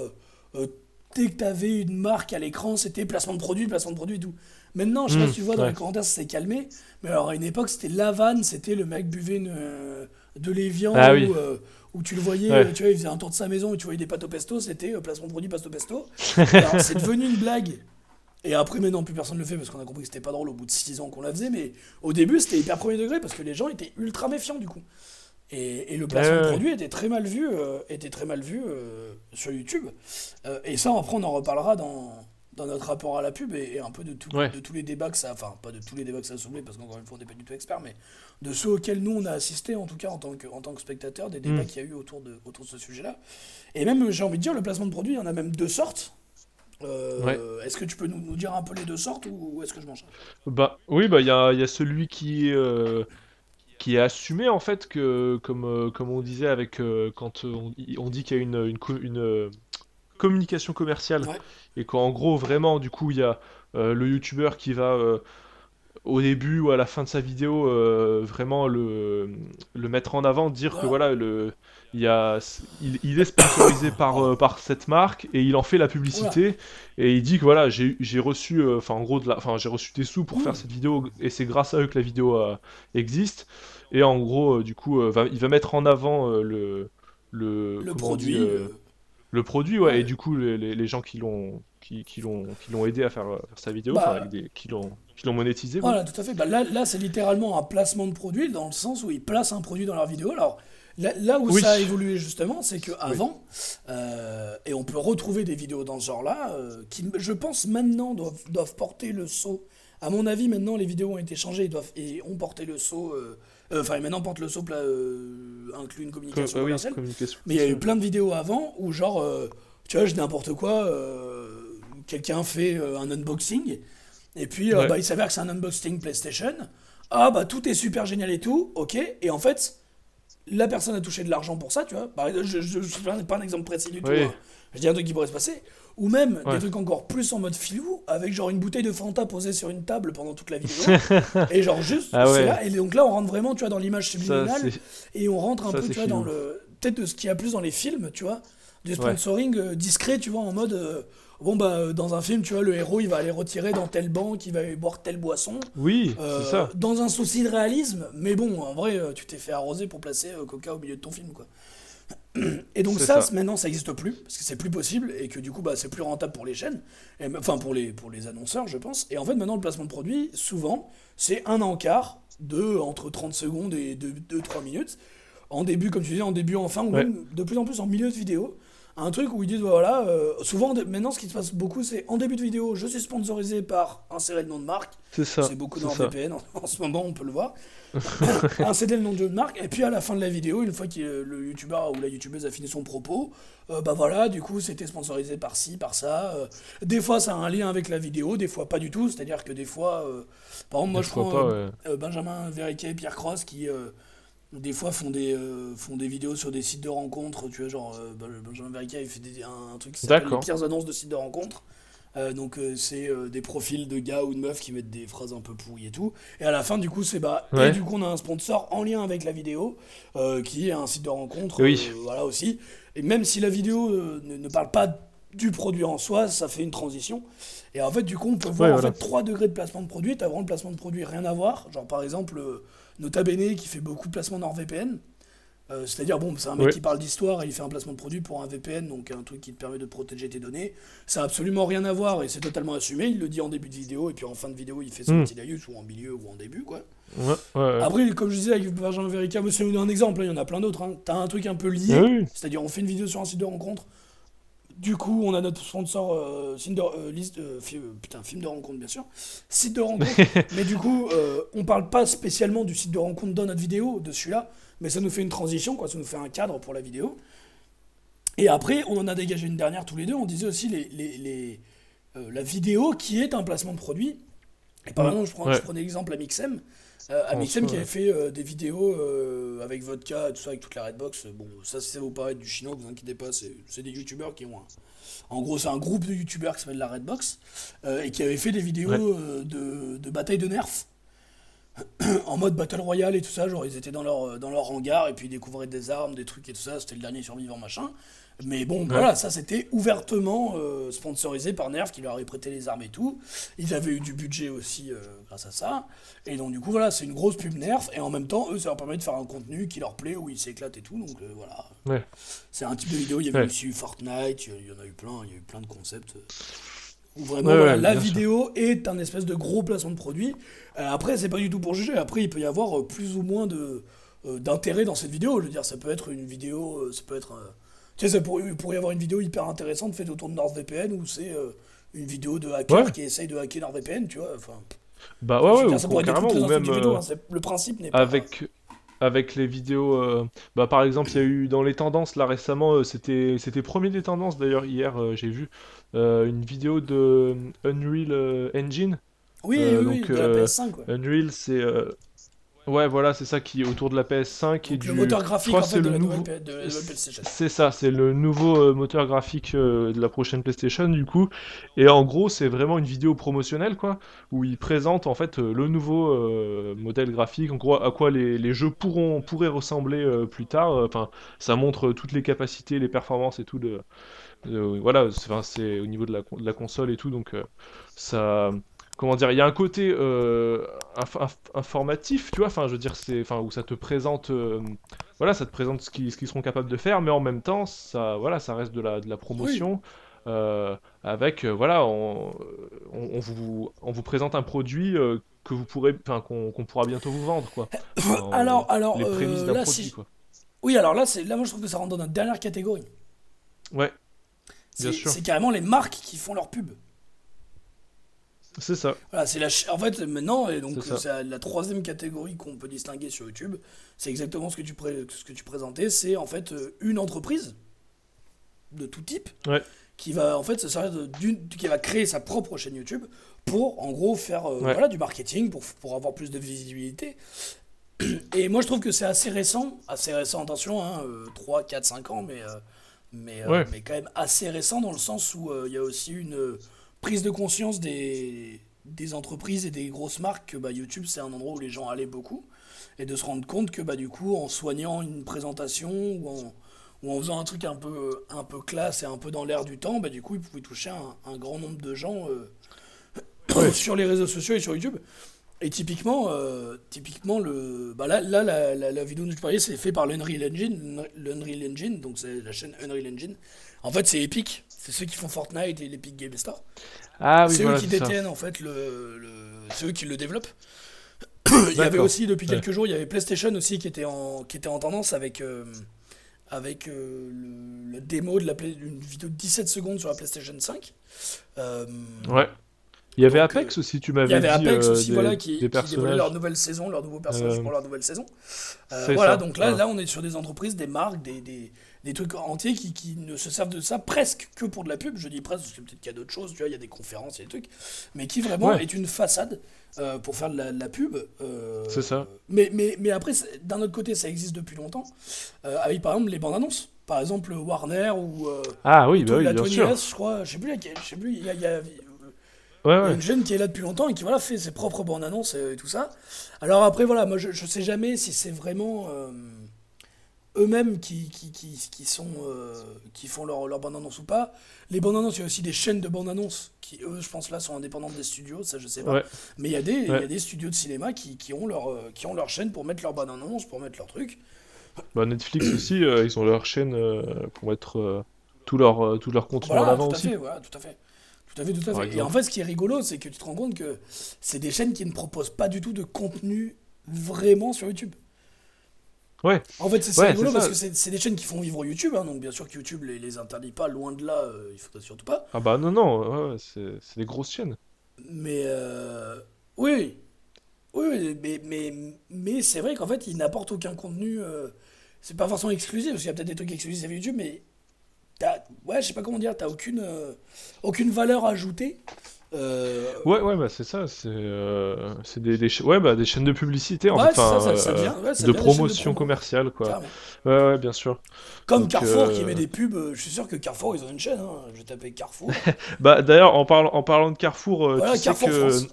dès que t'avais une marque à l'écran, c'était placement de produit, placement de produit et tout. Maintenant, je sais pas si tu vois dans ouais. les commentaires, ça s'est calmé. Mais alors à une époque, c'était Lavanne, c'était le mec buvait une, euh, de l'évian Ah où, oui. euh, où tu le voyais, Ouais. tu vois, il faisait un tour de sa maison et tu voyais des pâtes au pesto, c'était euh, placement de produit, pâte au pesto. C'est devenu une blague. Et après, maintenant, plus personne ne le fait parce qu'on a compris que c'était pas drôle au bout de 6 ans qu'on la faisait. Mais au début, c'était hyper premier degré parce que les gens étaient ultra méfiants du coup. Et, et le placement Ouais, de ouais. produit était très mal vu, euh, était très mal vu sur YouTube. Et ça, après, on en reparlera dans, dans notre rapport à la pub et, et un peu de, tout- Ouais. de tous les débats que ça. Enfin, pas de tous les débats que ça a soulevé parce qu'encore une fois, on n'est pas du tout expert, mais de ceux auxquels nous, on a assisté, en tout cas en tant que, en tant que spectateur, des débats Mm. qu'il y a eu autour de, autour de ce sujet-là. Et même, j'ai envie de dire, le placement de produit, il y en a même deux sortes. Euh, Ouais. Est-ce que tu peux nous, nous dire un peu les deux sortes ou, ou est-ce que je mange Bah oui, bah il y a, y a celui qui euh, qui est assumé en fait que comme, euh, comme on disait avec euh, quand on, on dit qu'il y a une, une, communication commerciale Ouais. et qu'en gros vraiment du coup il y a euh, le youtubeur qui va euh, au début ou à la fin de sa vidéo euh, vraiment le, le mettre en avant, dire que Voilà. le il y a il, il est sponsorisé par par cette marque et il en fait la publicité et il dit que voilà j'ai reçu enfin en gros de la j'ai reçu des sous pour Mm. faire cette vidéo et c'est grâce à eux que la vidéo existe et en gros du coup va, il va mettre en avant le le produit. dit, le produit ouais, Ouais. et du coup les, les, gens qui l'ont qui, qui l'ont aidé à faire, euh, faire sa vidéo Bah, enfin, avec des- qui l'ont monétisé. Voilà, tout à fait. Bah, là, là c'est littéralement un placement de produit dans le sens où ils placent un produit dans leur vidéo. Alors, là, là où Oui. ça a évolué justement, c'est que avant, euh, et on peut retrouver des vidéos dans ce genre-là, euh, qui, je pense, maintenant doivent, doivent porter le saut. À mon avis, maintenant, les vidéos ont été changées et, doivent, et ont porté le saut. euh, Enfin, et maintenant portent le saut, pla- euh, inclut une Co- communication bah oui, commerciale. communication. Mais il y a eu plein de vidéos avant où, genre, euh, tu vois, je n'importe quoi, euh, quelqu'un fait euh, un unboxing, et puis euh, Ouais. bah, il s'avère que c'est un unboxing PlayStation. Ah, bah tout est super génial et tout, ok, et en fait, la personne a touché de l'argent pour ça, tu vois. Exemple, je, je, je fais pas un exemple précis du tout. Oui. hein. Je dis un truc qui pourrait se passer. Ou même Ouais. des trucs encore plus en mode filou, avec genre une bouteille de Fanta posée sur une table pendant toute la vidéo. et genre juste, Ah ouais. là. Et donc là, on rentre vraiment, tu vois, dans l'image subliminale. Et on rentre un Ça, peu, tu vois, dans le. Peut-être de ce qu'il y a plus dans les films, tu vois. Du sponsoring euh, discret, tu vois, en mode. euh, bon, bah, euh, dans un film, tu vois, le héros, il va aller retirer dans telle banque, il va aller boire telle boisson. Oui, c'est ça. Dans un souci de réalisme, mais bon, en vrai, tu t'es fait arroser pour placer Coca au milieu de ton film, quoi. Et donc ça, ça. maintenant, ça n'existe plus, parce que c'est plus possible, et que du coup, bah, c'est plus rentable pour les chaînes, et, enfin pour les, pour les annonceurs, je pense. Et en fait, maintenant, le placement de produit, souvent, c'est un encart de entre 30 secondes et 2-3 minutes, en début, comme tu disais, en début, en fin, ou Ouais. même de plus en plus en milieu de vidéo. Un truc où ils disent, bah, voilà, euh, souvent, maintenant, ce qui se passe beaucoup, c'est en début de vidéo, je suis sponsorisé par insérer le nom de marque, C'est ça. c'est beaucoup dans. VPN en, en ce moment, on peut le voir. Insérer le nom de marque, et puis à la fin de la vidéo, une fois que le youtubeur ou la youtubeuse a fini son propos, euh, bah voilà, du coup c'était sponsorisé par ci, par ça. euh. des fois ça a un lien avec la vidéo, des fois pas du tout, c'est-à-dire que des fois, par exemple, moi Des je prends pas, ouais. Benjamin Verriquet et Pierre Cross qui des fois font des, euh, font des vidéos sur des sites de rencontres, tu vois, genre euh, Ben- Benjamin Verriquet il fait des- un, un truc qui s'appelle les pires annonces de sites de rencontres. Euh, donc euh, c'est des profils de gars ou de meufs qui mettent des phrases un peu pourries et tout. Et à la fin du coup c'est bah et du coup on a un sponsor en lien avec la vidéo qui est un site de rencontre. Oui. voilà aussi. Et même si la vidéo ne, ne parle pas du produit en soi, ça fait une transition. Et en fait du coup on peut voir Ouais, en voilà. fait trois degrés de placement de produit. T'as vraiment le placement de produit rien à voir. Genre par exemple Nota Bene qui fait beaucoup de placements NordVPN. Euh, C'est-à-dire, bon, c'est un mec qui parle d'histoire et il fait un placement de produit pour un VPN, donc un truc qui te permet de protéger tes données. Ça a absolument rien à voir et c'est totalement assumé. Il le dit en début de vidéo et puis en fin de vidéo, il fait son Mm. petit laïus ou en milieu ou en début, quoi. Ouais, ouais, ouais. Après, comme je disais avec Benjamin Verica, c'est un exemple, hein, il y en a plein d'autres. Hein. T'as un truc un peu lié, Ah oui. c'est-à-dire on fait une vidéo sur un site de rencontre. Du coup, on a notre sponsor, euh, euh, liste, euh, fi- euh, putain, film de rencontre, bien sûr. Site de rencontre. mais du coup, on parle pas spécialement du site de rencontre dans notre vidéo, de celui-là. Mais ça nous fait une transition, quoi. Ça nous fait un cadre pour la vidéo. Et après, on en a dégagé une dernière tous les deux. On disait aussi les, les, les, la vidéo qui est un placement de produit. Et par exemple, je, prends, ouais. je prenais l'exemple Amixem. Euh, Amixem qui avait fait euh, des vidéos euh, avec vodka et tout ça, avec toute la Redbox. Bon, ça, si ça vous paraît du chinois, vous inquiétez pas, c'est c'est des youtubeurs qui ont un. En gros, c'est un groupe de youtubeurs qui s'appelle la Redbox euh, et qui avait fait des vidéos Ouais. euh, de, de bataille de nerfs en mode battle royale et tout ça. Genre, ils étaient dans leur, dans leur hangar et puis ils découvraient des armes, des trucs et tout ça. C'était le dernier survivant, machin. Mais bon, voilà, ça c'était ouvertement euh, sponsorisé par Nerf qui leur avait prêté les armes et tout. Ils avaient eu du budget aussi euh, grâce à ça. Et donc, du coup, voilà, c'est une grosse pub Nerf. Et en même temps, eux, ça leur permet de faire un contenu qui leur plaît, où ils s'éclatent et tout. Donc, euh, voilà. Ouais. C'est un type de vidéo. Il y avait Ouais. aussi eu Fortnite, il y en a eu plein, il y a eu plein de concepts. Où vraiment, voilà, la sûr. vidéo est un espèce de gros placement de produit. Après, c'est pas du tout pour juger. Après, il peut y avoir plus ou moins de d'intérêt dans cette vidéo. Je veux dire, ça peut être une vidéo, ça peut être. Tu sais, ça pourrait, y avoir une vidéo hyper intéressante faite autour de NordVPN où c'est euh, une vidéo de hacker Ouais. qui essaye de hacker NordVPN, tu vois. Enfin, Bah ouais, ouais, dire, ou ça pourrait être carrément, ou même vidéo, euh, hein, le principe n'est pas. avec avec les vidéos. euh, Bah par exemple, il y a eu dans les tendances là récemment, euh, c'était c'était premier des tendances d'ailleurs hier, euh, j'ai vu une vidéo de Unreal Engine. Oui, oui, oui, donc, de la euh, PS5. Ouais. Unreal, c'est ouais voilà, c'est ça qui est autour de la PS5 et Donc, du. le moteur graphique en fait, c'est de, le la nouveau. de la PlayStation. C'est ça, c'est le nouveau euh, moteur graphique euh, de la prochaine PlayStation du coup. Et en gros, c'est vraiment une vidéo promotionnelle quoi, où ils présentent en fait euh, le nouveau euh, modèle graphique, en gros à quoi les, les jeux pourront pourraient ressembler euh, plus tard. Enfin, ça montre euh, toutes les capacités, les performances et tout de, de- voilà, c'est au niveau de la, con- de la console et tout, donc euh, ça. Comment dire, il y a un côté euh, inf- inf- informatif, tu vois, enfin, je veux dire, c'est, enfin, où ça te présente, euh, voilà, ça te présente ce qu'ils qu'ils seront capables de faire, mais en même temps, ça, voilà, ça reste de la, de la promotion. euh, avec, euh, voilà, on, on, on vous, on vous présente un produit euh, que vous pourrez, enfin, qu'on qu'on pourra bientôt vous vendre, quoi. Enfin, alors, alors les prémices euh, d'un là, produit, quoi. Oui, alors là, c'est là, moi je trouve que ça rentre dans notre dernière catégorie. Ouais, Bien sûr. c'est carrément les marques qui font leur pub. C'est ça. Voilà, c'est la en fait maintenant et donc C'est ça. la troisième catégorie qu'on peut distinguer sur YouTube. C'est exactement ce que tu pré- ce que tu présentais, c'est en fait euh, une entreprise de tout type Ouais. qui va en fait se servir d'une qui va créer sa propre chaîne YouTube pour en gros faire euh, Ouais. voilà du marketing pour pour avoir plus de visibilité. Et moi, je trouve que c'est assez récent, assez récent, attention, hein, euh, 3, 4, 5 ans, mais, euh, mais, Ouais. mais quand même assez récent dans le sens où il y a aussi une prise de conscience des, des entreprises et des grosses marques que bah, YouTube, c'est un endroit où les gens allaient beaucoup. Et de se rendre compte que bah, du coup, en soignant une présentation ou en, ou en faisant un truc un peu, un peu classe et un peu dans l'air du temps, bah, du coup, ils pouvaient toucher un, un grand nombre de gens euh, sur les réseaux sociaux et sur YouTube. Et typiquement, euh, typiquement le, bah là, là la, la, la vidéo dont je parlais, c'est fait par l'Unreal Engine. L'Unreal Engine, donc c'est la chaîne Unreal Engine. En fait, c'est Epic. C'est ceux qui font Fortnite et l'Epic Game Store. Ah oui, c'est voilà, eux qui ça. détiennent en fait le, le c'est eux qui le développent. il y avait aussi depuis Ouais. quelques jours, il y avait PlayStation aussi qui était en qui était en tendance avec euh, avec euh, le, démo de la play- vidéo de 17 secondes sur la PlayStation 5. Euh, Ouais. Il y avait Donc, Apex aussi, tu il m'avais y avait dit. Apex aussi, des, voilà, qui, qui dévoilait personnages. leur nouvelle saison, leur nouveau personnage Euh, pour leur nouvelle saison. Voilà, ça, donc là, là, on est sur des entreprises, des marques, des, des, des trucs entiers qui, qui ne se servent de ça presque que pour de la pub. Je dis presque, parce que peut-être qu'il y a d'autres choses, tu vois, il y a des conférences, il y a des trucs, mais qui vraiment Ouais. est une façade euh, pour faire de la, de la pub. euh, C'est ça. Mais, mais, mais après, d'un autre côté, ça existe depuis longtemps, euh, avec par exemple les bandes annonces. Par exemple, Warner ou euh, Ah oui, bah oui, la bien 20 sûr. S, je crois, je sais plus je sais plus, il y a- il y a Ouais, il y a ouais. une jeune qui est là depuis longtemps et qui voilà, fait ses propres bandes annonces et tout ça. Alors après, voilà, moi je, je sais jamais si c'est vraiment euh, eux-mêmes qui, qui, qui, qui sont, euh, qui font leur, leur bande annonce ou pas. Les bandes annonces, il y a aussi des chaînes de bandes annonces qui, eux, je pense là, sont indépendantes des studios, ça je sais pas. Ouais. Mais il y, a des- il y Ouais. a des studios de cinéma qui, qui, ont leur, euh, qui ont leur chaîne pour mettre leur bande annonce, pour mettre leur truc. Bah, Netflix aussi, euh, ils ont leur chaîne euh, pour mettre tout leur, tout leur contenu en avant tout à aussi. fait, voilà, tout à fait. Tout à fait, tout à fait. Et en fait, ce qui est rigolo, c'est que tu te rends compte que c'est des chaînes qui ne proposent pas du tout de contenu vraiment sur YouTube. Ouais. En fait, c'est Ouais, rigolo parce que c'est des chaînes qui font vivre YouTube, hein, donc bien sûr que YouTube les, les interdit pas, loin de là, euh, il faudrait surtout pas. Ah bah non, non, ouais, c'est des grosses chaînes. Mais euh, oui, oui, oui, mais, mais, mais c'est vrai qu'en fait, ils n'apportent aucun contenu. euh, c'est pas forcément exclusif, parce qu'il y a peut-être des trucs exclusifs à YouTube, mais t'as, ouais, je sais pas comment dire, t'as aucune, euh, aucune valeur ajoutée. Euh, Ouais, ouais, bah c'est ça, c'est euh, des, des, cha- ouais, bah, des chaînes de publicité, en Ouais, fait, ça, ça- ça euh, devient- ouais, ça de de promotion promo. commerciale, quoi. Ouais, ouais, bien sûr. Comme Donc, Carrefour euh, qui met des pubs, euh, je suis sûr que Carrefour ils ont une chaîne, hein. je vais taper Carrefour. Bah d'ailleurs, en parlant, en parlant de Carrefour, euh, voilà, tu sais Carrefour que France.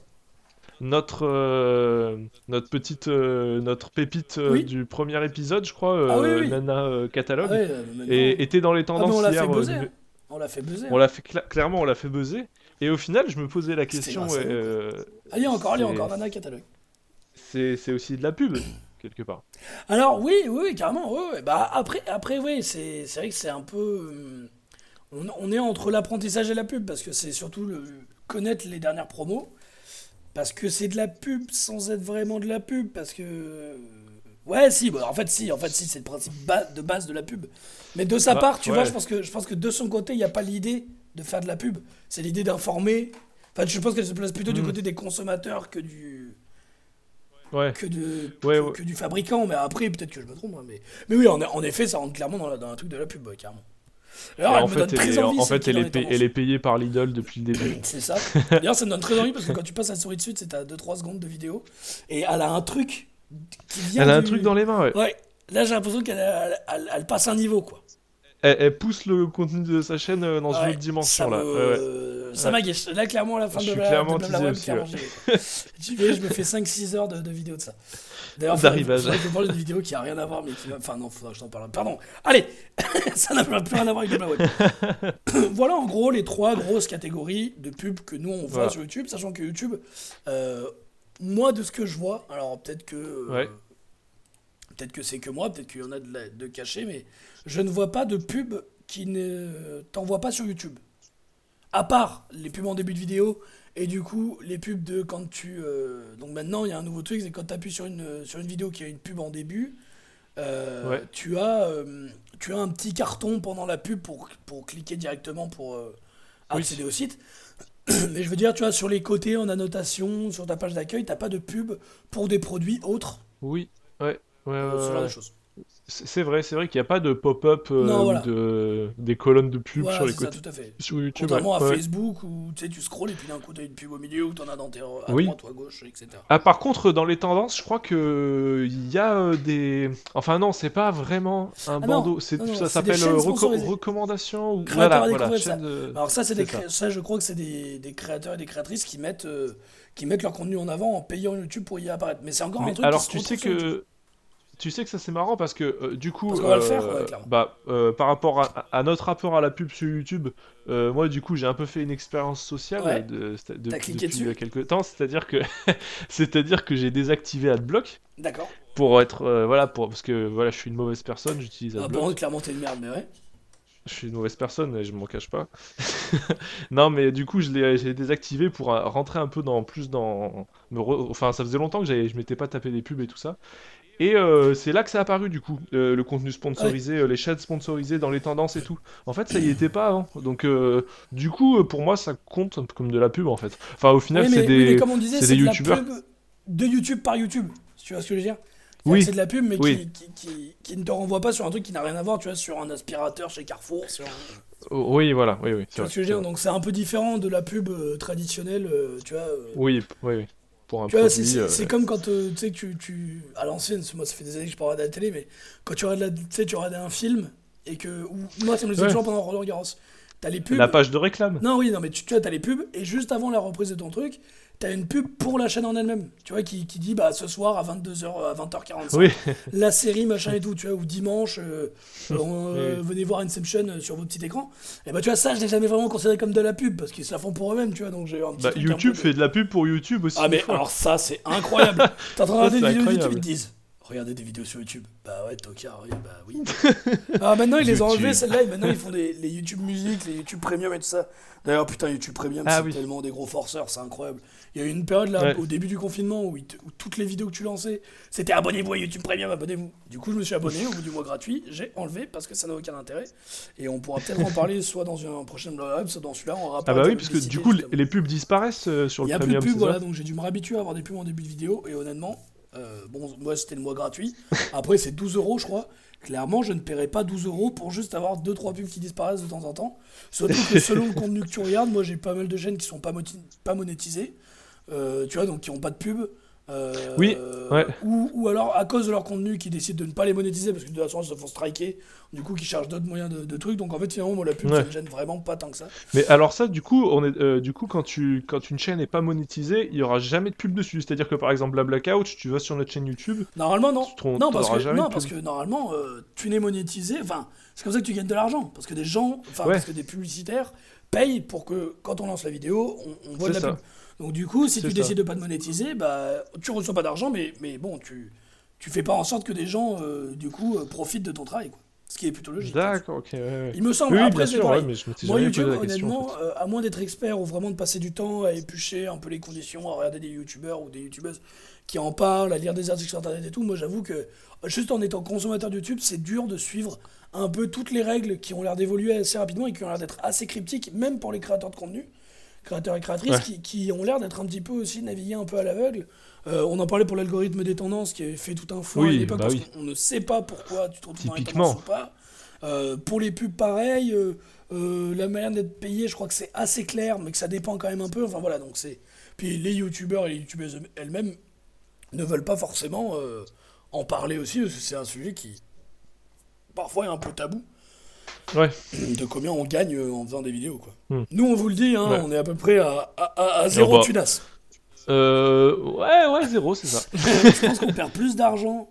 notre, euh, notre petite, euh, notre pépite euh, Oui. du premier épisode, je crois, euh, Ah oui, oui. Nana euh, Catalogue, Ouais, euh, maintenant- et était dans les Ah, tendances on l'a hier. fait euh, buzzer. hein. On l'a fait buzzer. On l'a fait cla- clairement, on l'a fait buzzer. Et au final, je me posais la question, nous, euh, Allez, encore, allez, encore, Nana Catalogue. c'est c'est aussi de la pub quelque part. Alors oui, oui, oui, carrément. Bah après, après, oui, c'est c'est vrai que c'est un peu. hum, On, on est entre l'apprentissage et la pub parce que c'est surtout le connaître les dernières promos parce que c'est de la pub sans être vraiment de la pub parce que. Ouais, si, bah, en fait, si, en fait, si, c'est le principe ba- de base de la pub. Mais de sa Bah, part, tu ouais. vois, je pense que je pense que de son côté, il n'y a pas l'idée de faire de la pub. C'est l'idée d'informer. Enfin, je pense qu'elle se place plutôt du Mm. côté des consommateurs que du Ouais. que, de, Ouais, que, ouais. que du fabricant, mais après, peut-être que je me trompe. hein, mais, mais oui, en, en effet, ça rentre clairement dans, la- dans un truc de la pub, ouais, carrément. Alors, elle en me fait, donne elle très envie. en fait, elle est elle payée par Lidl depuis le début. C'est ça. D'ailleurs, ça me donne très envie parce que quand tu passes la souris dessus, c'est à 2-3 secondes de vidéo. Et elle a un truc qui vient. Elle a un truc dans les mains, ouais. Ouais. Là, j'ai l'impression qu'elle elle, elle- elle passe un niveau, quoi. Elle, elle pousse le contenu de sa chaîne euh, dans une Ouais, autre dimension, ça là. me- Ouais. Ça m'agace. Là, clairement, à la fin Je de suis la, clairement de Web, aussi, clairement, j'y vais. Je me fais 5-6 heures de, de vidéos de ça. D'ailleurs, D'arrivage. je parle d'une vidéo qui a rien à voir, mais qui va. Enfin, non, faudra que je t'en parle. Pardon. Allez Ça n'a plus rien à voir avec Blabla Web. voilà, en gros, les trois grosses catégories de pubs que nous, on voit Voilà. sur YouTube, sachant que YouTube, euh, moi, de ce que je vois, alors peut-être que. euh, Ouais. Peut-être que c'est que moi, peut-être qu'il y en a de, la- de cachés, mais je ne vois pas de pub qui ne t'envoie pas sur YouTube. À part les pubs en début de vidéo et du coup les pubs de quand tu. euh, donc maintenant il y a un nouveau truc, c'est quand tu appuies sur une, sur une vidéo qui a une pub en début, euh, Ouais. tu, as, euh, tu as un petit carton pendant la pub pour, pour cliquer directement pour Oui. accéder au site. Mais je veux dire, tu vois, sur les côtés, en annotation, sur ta page d'accueil, t'as pas de pub pour des produits autres, Oui, ouais, ouais, euh, ouais, ce genre de ouais. choses. C'est vrai, c'est vrai qu'il n'y a pas de pop-up euh, voilà. de des colonnes de pub Voilà, sur les c'est ça, côtés tout à fait. sur YouTube. Contrairement ouais. à Ouais. Facebook où tu sais, tu scrolles et puis d'un coup t'as une pub au milieu ou t'en as dans tes à Oui. droite ou à gauche, etc. Ah, par contre, dans les tendances, je crois que il y a euh, des. Enfin non, c'est pas vraiment un Ah bandeau. C'est non, non, ça s'appelle reco- recommandations ou Créateurs voilà, voilà, de- Alors ça, c'est des C'est cré- ça, je crois que c'est des, des créateurs et des créatrices qui mettent euh, qui mettent leur contenu en avant en payant YouTube pour y apparaître. Mais c'est encore Mais un truc. alors qui se tu sais que tu sais que ça c'est marrant parce que euh, du coup Parce qu'on va le euh, faire, ouais, bah euh, par rapport à, à notre rapport à la pub sur YouTube moi du coup j'ai un peu fait une expérience sociale Ouais. de, de- depuis dessus quelques temps c'est-à-dire que c'est-à-dire que j'ai désactivé AdBlock D'accord. pour être voilà pour parce que voilà je suis une mauvaise personne j'utilise Ah, AdBlock bon, clairement, t'es une merde, mais ouais. je suis une mauvaise personne et je m'en cache pas. non, mais du coup, je l'ai désactivé pour rentrer un peu dans plus dans. Me re- Enfin, ça faisait longtemps que j'avais- je m'étais pas tapé des pubs et tout ça. Et euh, c'est là que ça a apparu du coup, euh, le contenu sponsorisé, euh, les chaînes sponsorisées dans les tendances et tout. En fait, ça y était pas avant. Donc, du coup, pour moi, ça compte comme de la pub en fait. Enfin, au final, Oui, c'est oui, des. comme on disait, c'est c'est des de la youtubeurs. de YouTube par YouTube. Tu vois ce que je veux dire? Oui. C'est de la pub, mais Oui. qui, qui, qui, qui ne te renvoie pas sur un truc qui n'a rien à voir, tu vois, sur un aspirateur chez Carrefour. Sur Oh, oui, voilà, oui, oui. Tu vois vrai, ce que je veux dire? Donc c'est un peu différent de la pub traditionnelle, tu vois. Oui, oui, oui. Pour un Tu produit. c'est euh, c'est comme quand euh, tu sais que tu, tu à l'ancienne, moi ça fait des années que je peux regarder à la télé, mais quand tu regardes la, tu sais, tu regardes un film et que ou, moi ça me le toujours pendant Roland Garros. T'as les pubs. La page de réclame. Non oui non mais tu, tu vois t'as les pubs et juste avant la reprise de ton truc, t'as une pub pour la chaîne en elle-même. Tu vois qui, qui dit bah ce soir à 22h à 20h45 Oui. la série machin et tout, tu vois ou dimanche euh, euh, venez voir Inception euh, sur votre petit écran. Et bah tu vois ça je l'ai jamais vraiment considéré comme de la pub parce qu'ils se la font pour eux-mêmes, tu vois donc j'ai un petit Bah, un YouTube peu fait de la pub pour YouTube aussi. ah mais fois. alors ça c'est incroyable. T'es en train de regarder c'est vidéos YouTube, ils te disent Regardez des vidéos sur YouTube. Bah ouais, tocard, oui, bah oui. ah maintenant ils les ont enlevés celles-là et maintenant ils font des, les YouTube Music, les YouTube Premium et tout ça. D'ailleurs putain YouTube Premium Ah c'est oui. tellement des gros forceurs, c'est incroyable. Il y a eu une période là Ouais. au début du confinement où, ils te- où toutes les vidéos que tu lançais c'était abonnez-vous à YouTube Premium, abonnez-vous. Du coup je me suis abonné au bout du mois gratuit, j'ai enlevé parce que ça n'a aucun intérêt. Et on pourra peut-être en parler soit dans un prochain blog, soit dans celui-là en rapport Ah bah oui, parce que du coup, les, justement. les pubs disparaissent euh, sur Il le n'y a plus de premium, pub, c'est voilà, donc j'ai dû me réhabituer à avoir des pubs en début de vidéo, et honnêtement, euh, bon, moi c'était le mois gratuit. Après, c'est 12 euros, je crois. Clairement, je ne paierai pas 12 euros pour juste avoir 2-3 pubs qui disparaissent de temps en temps. Surtout que selon le contenu que tu regardes, moi j'ai pas mal de chaînes qui sont pas, pas monétisées, euh, tu vois, donc qui ont pas de pub. Euh, Oui, ouais. ou, ou alors à cause de leur contenu qui décident de ne pas les monétiser parce que de toute façon ils se font striker du coup qui cherchent d'autres moyens de, de trucs donc en fait finalement moi la pub Ouais. ça me gêne vraiment pas tant que ça Mais alors ça, du coup, on est, euh, du coup, quand tu, quand une chaîne n'est pas monétisée, il y aura jamais de pub dessus. C'est-à-dire que par exemple, la Blackout, tu vas sur notre chaîne YouTube. Normalement, non. Tu non, parce que, non parce que normalement, euh, tu n'es monétisé. Enfin, c'est comme ça que tu gagnes de l'argent. Parce que des gens, enfin, Ouais. parce que des publicitaires payent pour que quand on lance la vidéo, on, on voit de la ça. pub. Donc, du coup, si tu ça. décides de pas te monétiser, bah, tu reçois pas d'argent, mais, mais bon, tu, tu fais pas en sorte que des gens, euh, du coup, euh, profitent de ton travail. Quoi. Ce qui est plutôt logique. D'accord, ok. ouais. Il me semble. Oui, Après, bien c'est ouais, mais je m'étais Moi, YouTube, la question. en honnêtement, fait. euh, à moins d'être expert ou vraiment de passer du temps à éplucher un peu les conditions, à regarder des youtubeurs ou des youtubeuses qui en parlent, à lire des articles sur internet et tout, moi j'avoue que juste en étant consommateur de YouTube, c'est dur de suivre un peu toutes les règles qui ont l'air d'évoluer assez rapidement et qui ont l'air d'être assez cryptiques, même pour les créateurs de contenu, créateurs et créatrices, Ouais. qui, qui ont l'air d'être un petit peu aussi navigués un peu à l'aveugle. Euh, on en parlait pour l'algorithme des tendances qui avait fait tout un foin Oui, à l'époque bah parce oui. qu'on ne sait pas pourquoi tu te retrouves dans les Typiquement. tendances ou pas. Euh, pour les pubs, pareil. euh, la manière d'être payé, je crois que c'est assez clair, mais que ça dépend quand même un peu. Enfin voilà, donc c'est. Puis les youtubeurs et les youtubeuses elles-mêmes ne veulent pas forcément en parler aussi, parce que c'est un sujet qui parfois est un peu tabou. Ouais. De combien on gagne euh, en faisant des vidéos, quoi. Hmm. Nous, on vous le dit, hein, Ouais. on est à peu près à, à, à- à zéro bah. tunas. Euh, ouais, ouais, zéro, c'est ça. je pense qu'on perd plus d'argent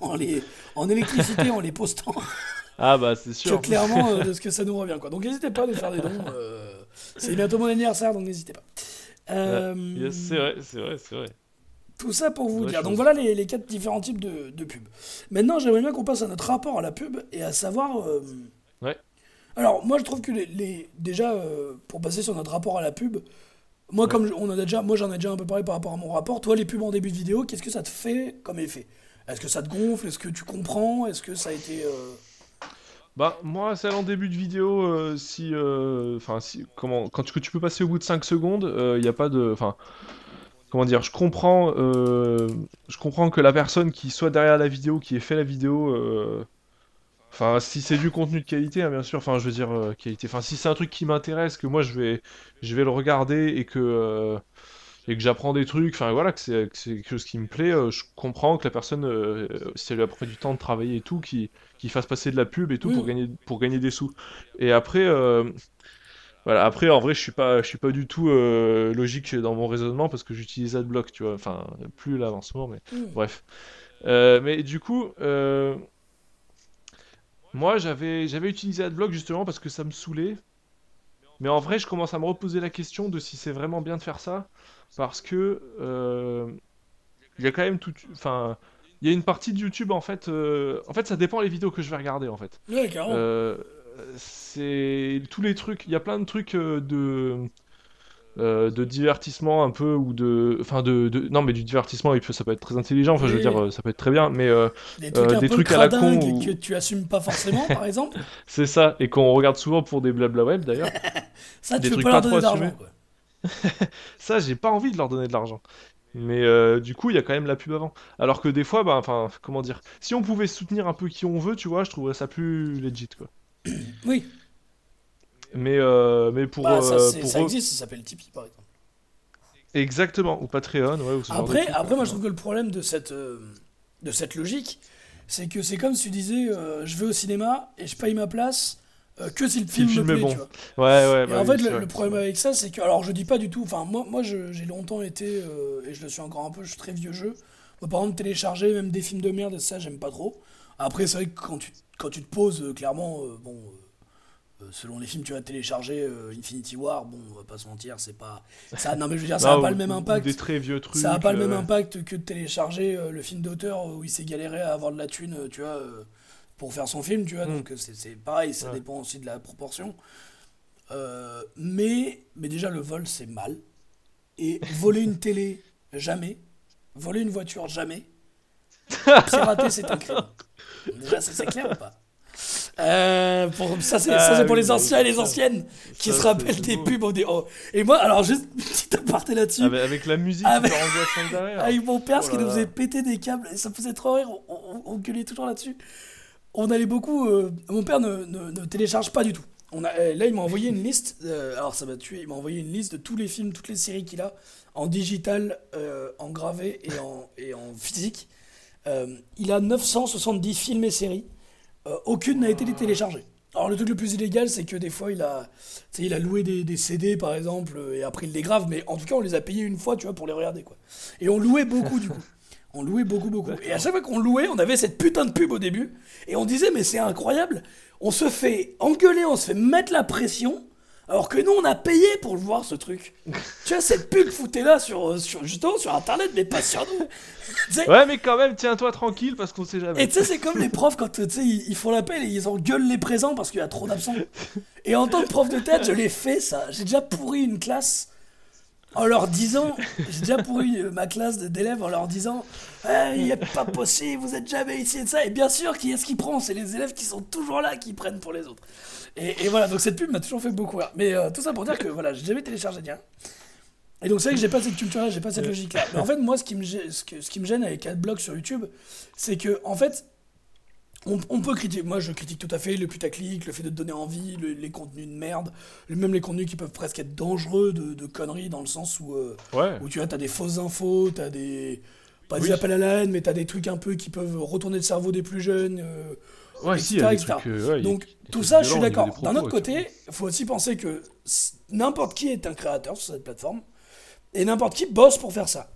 en, les, en électricité en les postant Ah bah c'est que sûr. clairement euh, de ce que ça nous revient. Quoi. Donc n'hésitez pas à nous faire des dons. euh, c'est bientôt mon anniversaire, donc n'hésitez pas. Euh, Yes, c'est vrai, c'est vrai, c'est vrai. Tout ça pour vous dire. Donc voilà les, les quatre différents types de, de pubs. Maintenant, j'aimerais bien qu'on passe à notre rapport à la pub et à savoir. Ouais. Alors, moi, je trouve que les, les- déjà, euh, pour passer sur notre rapport à la pub, moi, comme je- on en a déjà, moi, j'en ai déjà un peu parlé par rapport à mon rapport. Toi, les pubs en début de vidéo, qu'est-ce que ça te fait comme effet? Est-ce que ça te gonfle? Est-ce que tu comprends? Est-ce que ça a été. euh, Bah moi, celle en début de vidéo, euh, si, euh, enfin si, comment, quand tu, peux passer au bout de 5 secondes, il n'y a pas de, enfin, comment dire, je comprends, je comprends que la personne qui soit derrière la vidéo, qui ait fait la vidéo, Enfin, si c'est du contenu de qualité, hein, bien sûr. Enfin, je veux dire euh, qualité. Enfin, si c'est un truc qui m'intéresse, que moi je vais, je vais le regarder et que euh, et que j'apprends des trucs. Enfin, voilà, que c'est que c'est quelque chose qui me plaît. euh, je comprends que la personne, si elle lui a pris du temps de travailler et tout, qui qui fasse passer de la pub et tout Oui. pour gagner pour gagner des sous. Et après. Voilà, après en vrai je suis pas je suis pas du tout logique dans mon raisonnement parce que j'utilise Adblock, tu vois, enfin plus là en ce moment mais bref. Mais du coup moi j'avais j'avais utilisé Adblock justement parce que ça me saoulait. Mais en vrai je commence à me reposer la question de si c'est vraiment bien de faire ça parce que euh, il y a quand même tout enfin il y a une partie de YouTube en fait euh, en fait ça dépend les vidéos que je vais regarder en fait. Ouais, carrément. Euh, c'est tous les trucs. Il y a plein de trucs euh, de euh, de divertissement un peu ou de, enfin de, de- non mais du divertissement. ça peut être très intelligent. Enfin, je veux dire, euh, ça peut être très bien. Mais euh, des trucs euh, des trucs à la con ou- que tu assumes pas forcément, par exemple. c'est ça. Et qu'on regarde souvent pour des blabla web d'ailleurs. Ça, Des tu peux trucs pas leur donner assumés. quoi. ça, j'ai pas envie de leur donner de l'argent. Mais euh, du coup, il y a quand même la pub avant. Alors que des fois, bah, enfin, comment dire, si on pouvait soutenir un peu qui on veut, tu vois, je trouverais ça plus legit quoi. Oui, Mais euh, mais pour, bah, ça, euh, c'est- pour ça eux- existe, ça s'appelle Tipeee, par exemple. exactement ou Patreon, ouais, ou ce genre de Après, après, moi, je trouve que le problème de cette, euh, de cette logique, c'est que c'est comme si tu disais je vais au cinéma et je paye ma place euh, que si le film, film me plaît. bon. tu vois. Ouais, ouais, Et bah en fait, le, le problème avec ça, c'est que. Alors, je dis pas du tout. Enfin, moi, moi j'ai longtemps été. euh, et je le suis encore un peu, je suis très vieux jeu. Moi, par exemple, télécharger même des films de merde, ça, j'aime pas trop. Après, c'est vrai que quand tu, quand tu te poses, euh, clairement, bon. Euh, selon les films tu vas télécharger, euh, Infinity War, bon, on va pas se mentir, c'est pas. Ça, non, mais je veux dire, ça Non, a pas ou- le même impact. Des très vieux trucs. Ça n'a pas le même euh, impact que de télécharger euh, le film d'auteur où il s'est galéré à avoir de la thune, tu vois, euh, pour faire son film, tu vois. Mm. Donc c'est pareil, ça Ouais. dépend aussi de la proportion. Mais, mais déjà, le vol, c'est mal. Et voler une télé, jamais. Voler une voiture, jamais. Pirater, c'est un crime. Déjà, ça c'est clair ou pas? Euh, pour, ça, c'est Ah pour les oui, anciens et les anciennes qui se rappellent des beau. pubs dé- oh. Et moi, alors, juste une petite aparté là-dessus. Avec, avec la musique Avec- angoissante derrière. Avec mon père, ce Oh qui nous faisait péter des câbles, et ça me faisait trop rire, on, on- on gueulait toujours là-dessus. On allait beaucoup. euh, mon père ne, ne- ne télécharge pas du tout. On a, euh, là, il m'a envoyé une liste, euh, alors ça m'a tué, il m'a envoyé une liste de tous les films, toutes les séries qu'il a, en digital, euh, en gravé et en, et en physique. Euh, il a 970 films et séries, Euh, aucune n'a été téléchargée. Alors le truc le plus illégal, c'est que des fois, il a, il a loué des, des CD, par exemple, et après il les grave, mais en tout cas, on les a payés une fois, tu vois, pour les regarder, quoi. Et on louait beaucoup, du coup. On louait beaucoup, beaucoup. Et à chaque fois qu'on louait, on avait cette putain de pub au début. Et on disait, mais c'est incroyable. On se fait engueuler, on se fait mettre la pression. Alors que nous, on a payé pour le voir, ce truc. tu vois, cette pub foutée-là sur, euh, sur, justement sur Internet, mais pas sur nous. Ouais, mais quand même, tiens-toi tranquille parce qu'on sait jamais. et tu sais, c'est comme les profs quand ils, ils font l'appel et ils engueulent les présents parce qu'il y a trop d'absents. Et en tant que prof de tête, je l'ai fait ça. J'ai déjà pourri une classe en leur disant, j'ai déjà pourri euh, ma classe d'élèves en leur disant, Eh, il est pas possible, vous êtes jamais ici et de ça. Et bien sûr, qui est-ce qui prend? C'est les élèves qui sont toujours là qui prennent pour les autres. Et, et voilà, donc cette pub m'a toujours fait beaucoup rire. Mais euh, tout ça pour dire que voilà, j'ai jamais téléchargé rien. Et donc c'est vrai que j'ai pas cette culture-là, j'ai pas cette logique-là. Mais en fait, moi, ce qui me gêne, ce que- ce qui me gêne avec Adblock sur YouTube, c'est que en fait, on, on peut critiquer. Moi, je critique tout à fait le putaclic, le fait de te donner envie, le- les contenus de merde, même les contenus qui peuvent presque être dangereux de, de conneries dans le sens où, euh, Ouais. où tu vois, t'as des fausses infos, t'as des pas des Oui. appels à la haine, mais t'as des trucs un peu qui peuvent retourner le cerveau des plus jeunes. euh, Ouais, etc., des etc. trucs, euh, ouais, y Donc tout ça, je suis d'accord. D'un autre côté, il faut aussi penser que n'importe qui est un créateur sur cette plateforme et n'importe qui bosse pour faire ça.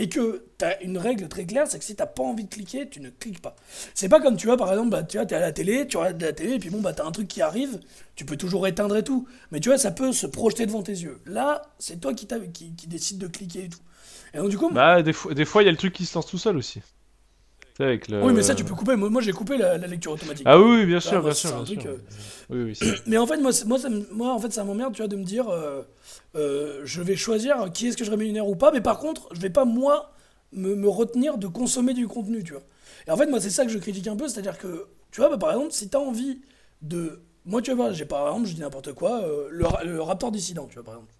Et que tu as une règle très claire, c'est que si t'as pas envie de cliquer, tu ne cliques pas. C'est pas comme tu vois, par exemple, bah, tu vois, es à la télé, tu regardes la télé, et puis bon, bah, t'as un truc qui arrive, tu peux toujours éteindre et tout. Mais tu vois, ça peut se projeter devant tes yeux. Là, c'est toi qui, qui, qui décide de cliquer et tout. Et donc, du coup, Bah, des fois, des fois, il y a le truc qui se lance tout seul aussi. Avec le. oui, mais ça, tu peux couper. Moi, moi, j'ai coupé la, la lecture automatique. Ah oui, oui, bien sûr, bien sûr, truc, euh, Oui, oui, c'est- Mais en fait, moi, moi, ça moi en fait, ça m'emmerde, tu vois, de me dire, euh, euh, je vais choisir qui est-ce que je rémunère ou pas, mais par contre, je vais pas, moi, me, retenir de consommer du contenu, tu vois. Et en fait, moi, c'est ça que je critique un peu, c'est-à-dire que, tu vois, bah, par exemple, si t'as envie de... Moi, tu vois, j'ai par exemple, je dis n'importe quoi, euh, le, le Raptor dissident, tu vois, par exemple.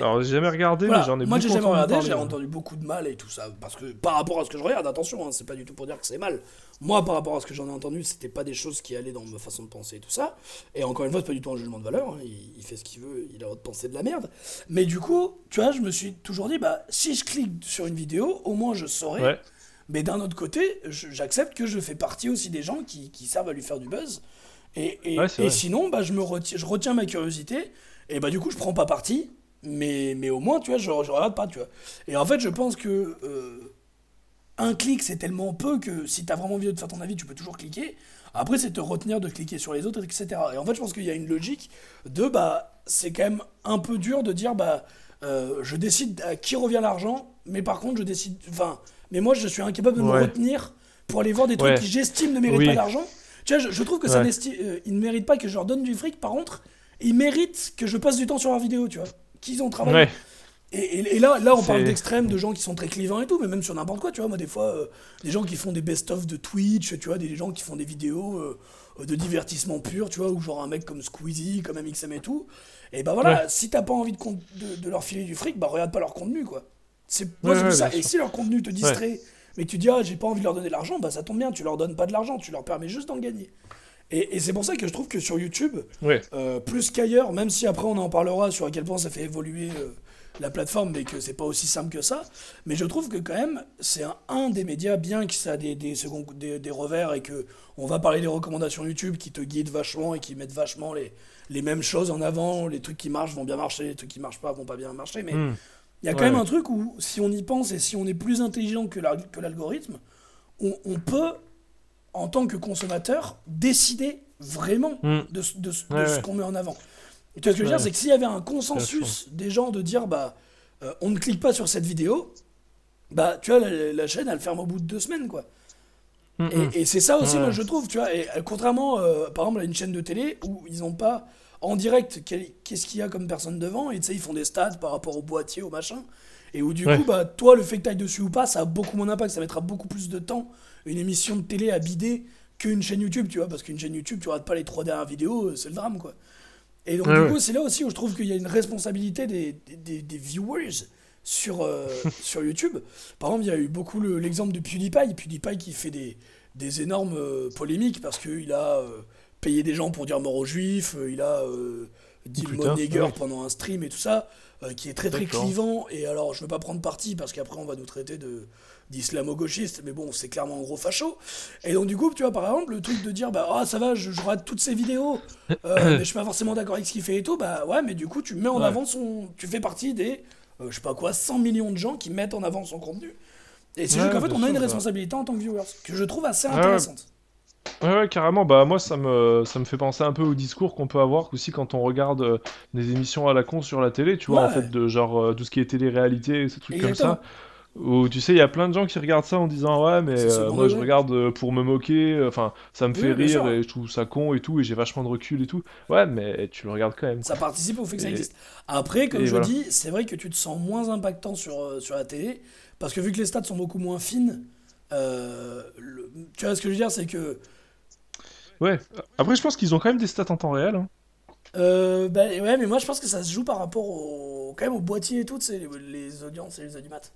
Alors, j'ai jamais regardé, Voilà, mais j'en ai moi j'ai jamais regardé, j'ai entendu beaucoup de mal et tout ça, parce que par rapport à ce que je regarde, attention, hein, c'est pas du tout pour dire que c'est mal. Moi, par rapport à ce que j'en ai entendu, c'était pas des choses qui allaient dans ma façon de penser et tout ça. Et encore une fois, c'est pas du tout un jugement de valeur, hein, il, il fait ce qu'il veut, il a le droit de penser de la merde. Mais du coup, tu vois, je me suis toujours dit, bah si je clique sur une vidéo, au moins je saurai. Ouais. Mais d'un autre côté, j'accepte que je fais partie aussi des gens qui, qui servent à lui faire du buzz. Et, et, Ouais, sinon, bah, je, me retiens, je retiens ma curiosité. Et bah, du coup, je prends pas parti. Mais, mais au moins, tu vois, je, je regarde pas, tu vois. Et en fait, je pense que euh, un clic, c'est tellement peu que si t'as vraiment envie de faire ton avis, tu peux toujours cliquer. Après, c'est te retenir de cliquer sur les autres, etc. Et en fait, je pense qu'il y a une logique de, bah, c'est quand même un peu dur de dire, bah, euh, je décide à qui revient l'argent, mais par contre, je décide. Enfin, mais moi, je suis incapable de me retenir pour aller voir des trucs Ouais. qui j'estime ne méritent Oui. pas d'argent. Tu vois, je, je trouve que ça Ouais. euh, ils ne méritent pas que je leur donne du fric. Par contre, ils méritent que je passe du temps sur leur vidéo, tu vois. Qu'ils ont travaillé. Ouais. Et, et- et là, là, on parle d'extrêmes, de gens qui sont très clivants et tout, mais même sur n'importe quoi, tu vois. Moi, des fois, euh, des gens qui font des best-of de Twitch, tu vois, des gens qui font des vidéos euh, euh, de divertissement pur, tu vois, ou genre un mec comme Squeezie, comme MXM et tout. Et bah voilà, Ouais. si t'as pas envie de, con- de, de leur filer du fric, bah regarde pas leur contenu, quoi. C'est moi, Ouais, ça. Et si leur contenu te distrait, mais que tu dis, ah, j'ai pas envie de leur donner de l'argent, bah ça tombe bien, tu leur donnes pas de l'argent, tu leur permets juste d'en gagner. Et, et c'est pour ça que je trouve que sur YouTube, Ouais. euh, plus qu'ailleurs, même si après on en parlera sur à quel point ça fait évoluer euh, la plateforme, mais que c'est pas aussi simple que ça. Mais je trouve que quand même, c'est un, un des médias, bien que ça a des, des, second- des, des revers et que on va parler des recommandations YouTube qui te guident vachement et qui mettent vachement les, les mêmes choses en avant. Les trucs qui marchent vont bien marcher, les trucs qui marchent pas vont pas bien marcher. Mais Hmm. il y a quand Ouais, même ouais. un truc où, si on y pense et si on est plus intelligent que la- que l'algorithme, on, on peut, en tant que consommateur, décider vraiment Hmm. de, ce- de de qu'on met en avant. Et tu vois ce que je veux dire, c'est que s'il y avait un consensus des gens de dire, bah, euh, on ne clique pas sur cette vidéo, bah, tu vois, la, la chaîne, elle ferme au bout de deux semaines, quoi. Hmm, hmm. Et, et c'est ça aussi, Ouais. moi, je trouve, tu vois. Et euh, contrairement, euh, par exemple, à une chaîne de télé où ils n'ont pas en direct qu'est-ce qu'il y a comme personne devant, et tu sais, ils font des stats par rapport au boîtier, au machin. Et où du coup, bah, toi, le fait que tu dessus ou pas, ça a beaucoup moins d'impact. Ça mettra beaucoup plus de temps une émission de télé à bider qu'une chaîne YouTube, tu vois. Parce qu'une chaîne YouTube, tu rates pas les trois dernières vidéos, euh, c'est le drame, quoi. Et donc, du ouais. coup, c'est là aussi où je trouve qu'il y a une responsabilité des, des, des- des viewers sur, euh, sur YouTube. Par exemple, il y a eu beaucoup le- l'exemple de PewDiePie. PewDiePie qui fait des, des énormes euh, polémiques parce qu'il a euh, payé des gens pour dire mort aux juifs, il a nigger ouais. pendant un stream et tout ça, euh, qui est très très clivant. Et alors, je veux pas prendre parti parce qu'après, on va nous traiter de d'islamo-gauchiste, mais bon, c'est clairement un gros facho. Et donc, du coup, tu vois, par exemple, le truc de dire, bah, ah, ça va, je, je rate toutes ces vidéos, euh, mais je suis pas forcément d'accord avec ce qu'il fait et tout, bah, ouais, mais du coup, tu mets en Ouais. avant son. Tu fais partie des, euh, je sais pas quoi, 100 millions de gens qui mettent en avant son contenu. Et c'est Ouais, juste qu'en fait, on a une responsabilité en tant que viewers, que je trouve assez intéressante. Ouais, ouais, carrément. Bah, moi, ça me, ça me fait penser un peu au discours qu'on peut avoir aussi quand on regarde euh, des émissions à la con sur la télé, tu vois, en fait, de genre euh, tout ce qui est télé-réalité, ces trucs Exactement. comme ça. Où tu sais, il y a plein de gens qui regardent ça en disant Ouais, mais euh, moi je regarde pour me moquer, enfin, ça me Oui, fait rire sûr. et je trouve ça con et tout, et j'ai vachement de recul et tout. Ouais, mais tu le regardes quand même. Ça participe au fait que ça existe. Après, comme et je voilà. dis, c'est vrai que tu te sens moins impactant sur, sur la télé, parce que vu que les stats sont beaucoup moins fines, euh, le- tu vois ce que je veux dire, c'est que Ouais. Après, je pense qu'ils ont quand même des stats en temps réel. hein. Euh, bah, ouais, mais moi je pense que ça se joue par rapport au, quand même au boîtier et tout, tu sais, les, les audiences et les audimates.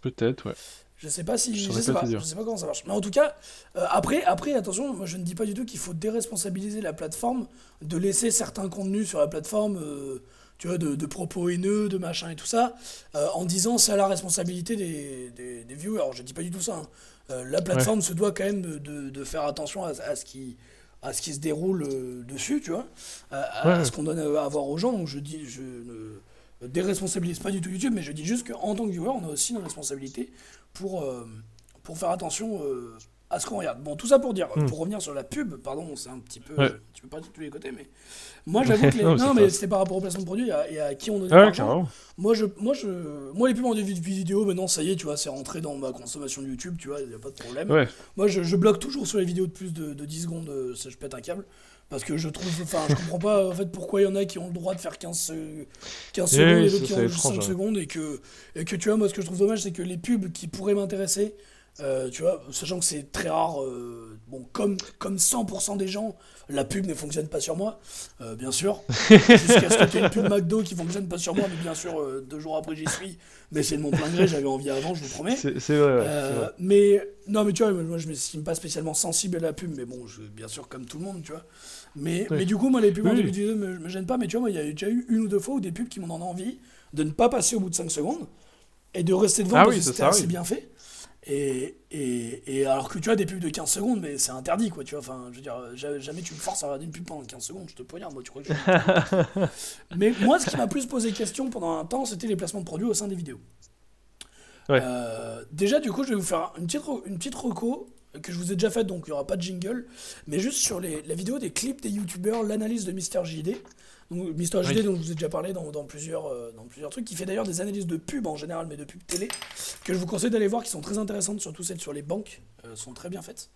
Peut-être, ouais. Je sais pas si, Je sais pas je sais pas comment ça marche. Mais en tout cas, euh, après, après, attention, moi je ne dis pas du tout qu'il faut déresponsabiliser la plateforme, de laisser certains contenus sur la plateforme, euh, tu vois, de, de propos haineux, de machin et tout ça, euh, en disant c'est à la responsabilité des, des, des viewers. Alors, je dis pas du tout ça. hein. Euh, la plateforme se doit quand même de, de- faire attention à, à ce qui à ce qui se déroule euh, dessus, tu vois, à, ce qu'on donne à voir aux gens. Donc je dis, je ne déresponsabilise pas du tout YouTube, mais je dis juste qu'en tant que viewer, on a aussi une responsabilité pour, pour faire attention à ce qu'on regarde. Bon, tout ça pour dire, Hmm. pour revenir sur la pub, pardon, c'est un petit peu, Ouais. un petit peu pas de tous les côtés, mais moi j'avoue que les... Non, mais c'était par rapport au placement de produit et à, qui on donnait ouais, l'argent. Moi, je, moi, je, moi, les pubs en vidéo, vidéo, maintenant, ça y est, tu vois, c'est rentré dans ma consommation de YouTube, tu vois, il n'y a pas de problème. Ouais. Moi, je, je bloque toujours sur les vidéos de plus de, de 10 secondes, euh, ça, je pète un câble. Parce que je trouve, enfin, je comprends pas, en fait, pourquoi il y en a qui ont le droit de faire 15, euh, 15 Oui, secondes oui, et ça, d'autres qui c'est ont juste étrange, 5 ouais. secondes. Et que, et que, tu vois, moi, ce que je trouve dommage, c'est que les pubs qui pourraient m'intéresser, Euh, tu vois, sachant que c'est très rare, euh, bon, comme, comme 100% des gens, la pub ne fonctionne pas sur moi, euh, bien sûr. Jusqu'à ce que tu aies une pub McDo qui fonctionne pas sur moi, mais bien sûr, deux jours après j'y suis. Mais c'est de mon plein gré, j'avais envie avant, je vous promets. C'est vrai, ouais, vrai. mais non, mais tu vois, moi je m'estime pas spécialement sensible à la pub, mais bon, je, bien sûr, comme tout le monde, tu vois. Mais, Oui. mais du coup, moi, les pubs en début de vidéo me, me gênent pas, mais tu vois, il y a déjà eu une ou deux fois où des pubs qui m'ont donné envie de ne pas passer au bout de 5 secondes et de rester devant Ah parce oui, que c'était assez bien fait. Et, et, et alors que tu vois, des pubs de 15 secondes, mais c'est interdit, quoi, tu vois. Enfin, je veux dire, ja- jamais tu me forces à regarder une pub pendant 15 secondes, je te poignarde, moi, tu crois que je... Mais moi, ce qui m'a plus posé question pendant un temps, c'était les placements de produits au sein des vidéos. Ouais. Euh, déjà, du coup, je vais vous faire une petite, une petite reco que je vous ai déjà faite, donc il n'y aura pas de jingle, mais juste sur les, la vidéo des clips des youtubeurs, l'analyse de Mister JD. Donc, Mister JD, Oui. dont je vous ai déjà parlé dans, dans plusieurs, euh, dans plusieurs trucs, qui fait d'ailleurs des analyses de pub en général, mais de pub télé, que je vous conseille d'aller voir, qui sont très intéressantes, surtout celles sur les banques, euh, sont très bien faites.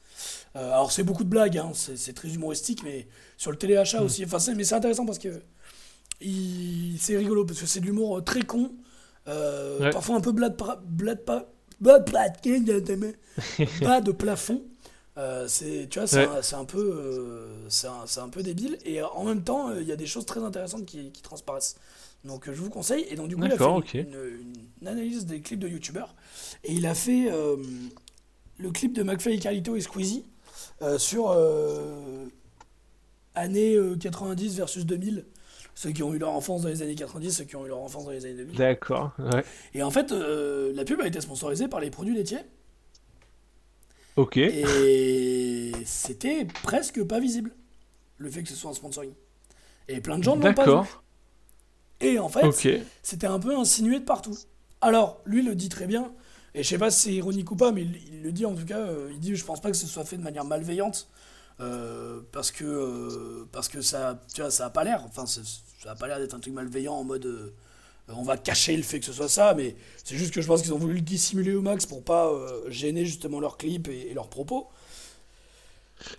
Euh, alors, c'est beaucoup de blagues, hein, c'est très humoristique, mais sur le téléachat aussi, enfin, c'est- mais c'est intéressant parce que c'est rigolo, parce que c'est de l'humour euh, très con, Ouais. parfois un peu blad, pra- blad, pa- blad, blad, bas de plafond. Euh, c'est tu vois c'est Ouais. un, peu euh, c'est un, peu débile. Et en même temps euh, il y a des choses très intéressantes qui, qui transparaissent. Donc euh, je vous conseille. Et donc du coup il a fait une, ok. une- une analyse des clips de youtubeurs. Et il a fait le clip de McFly Carlito et Squeezie sur années euh, 90 versus 2000 ceux qui ont eu leur enfance dans les années 90 ceux qui ont eu leur enfance dans les années 2000 D'accord, ouais. et en fait la pub a été sponsorisée par les produits laitiers Ok. et c'était presque pas visible, le fait que ce soit un sponsoring. Et plein de gens ne l'ont pas vu. D'accord. Et en fait, c'était un peu insinué de partout. Alors, lui le dit très bien, et je sais pas si c'est ironique ou pas, mais il, il le dit en tout cas, euh, il dit je pense pas que ce soit fait de manière malveillante, euh, parce que euh, parce que ça, tu vois, ça a pas l'air, enfin ça a pas l'air d'être un truc malveillant en mode on va cacher le fait que ce soit ça, mais c'est juste que je pense qu'ils ont voulu le dissimuler au max pour pas euh, gêner justement leurs clips et, et leurs propos.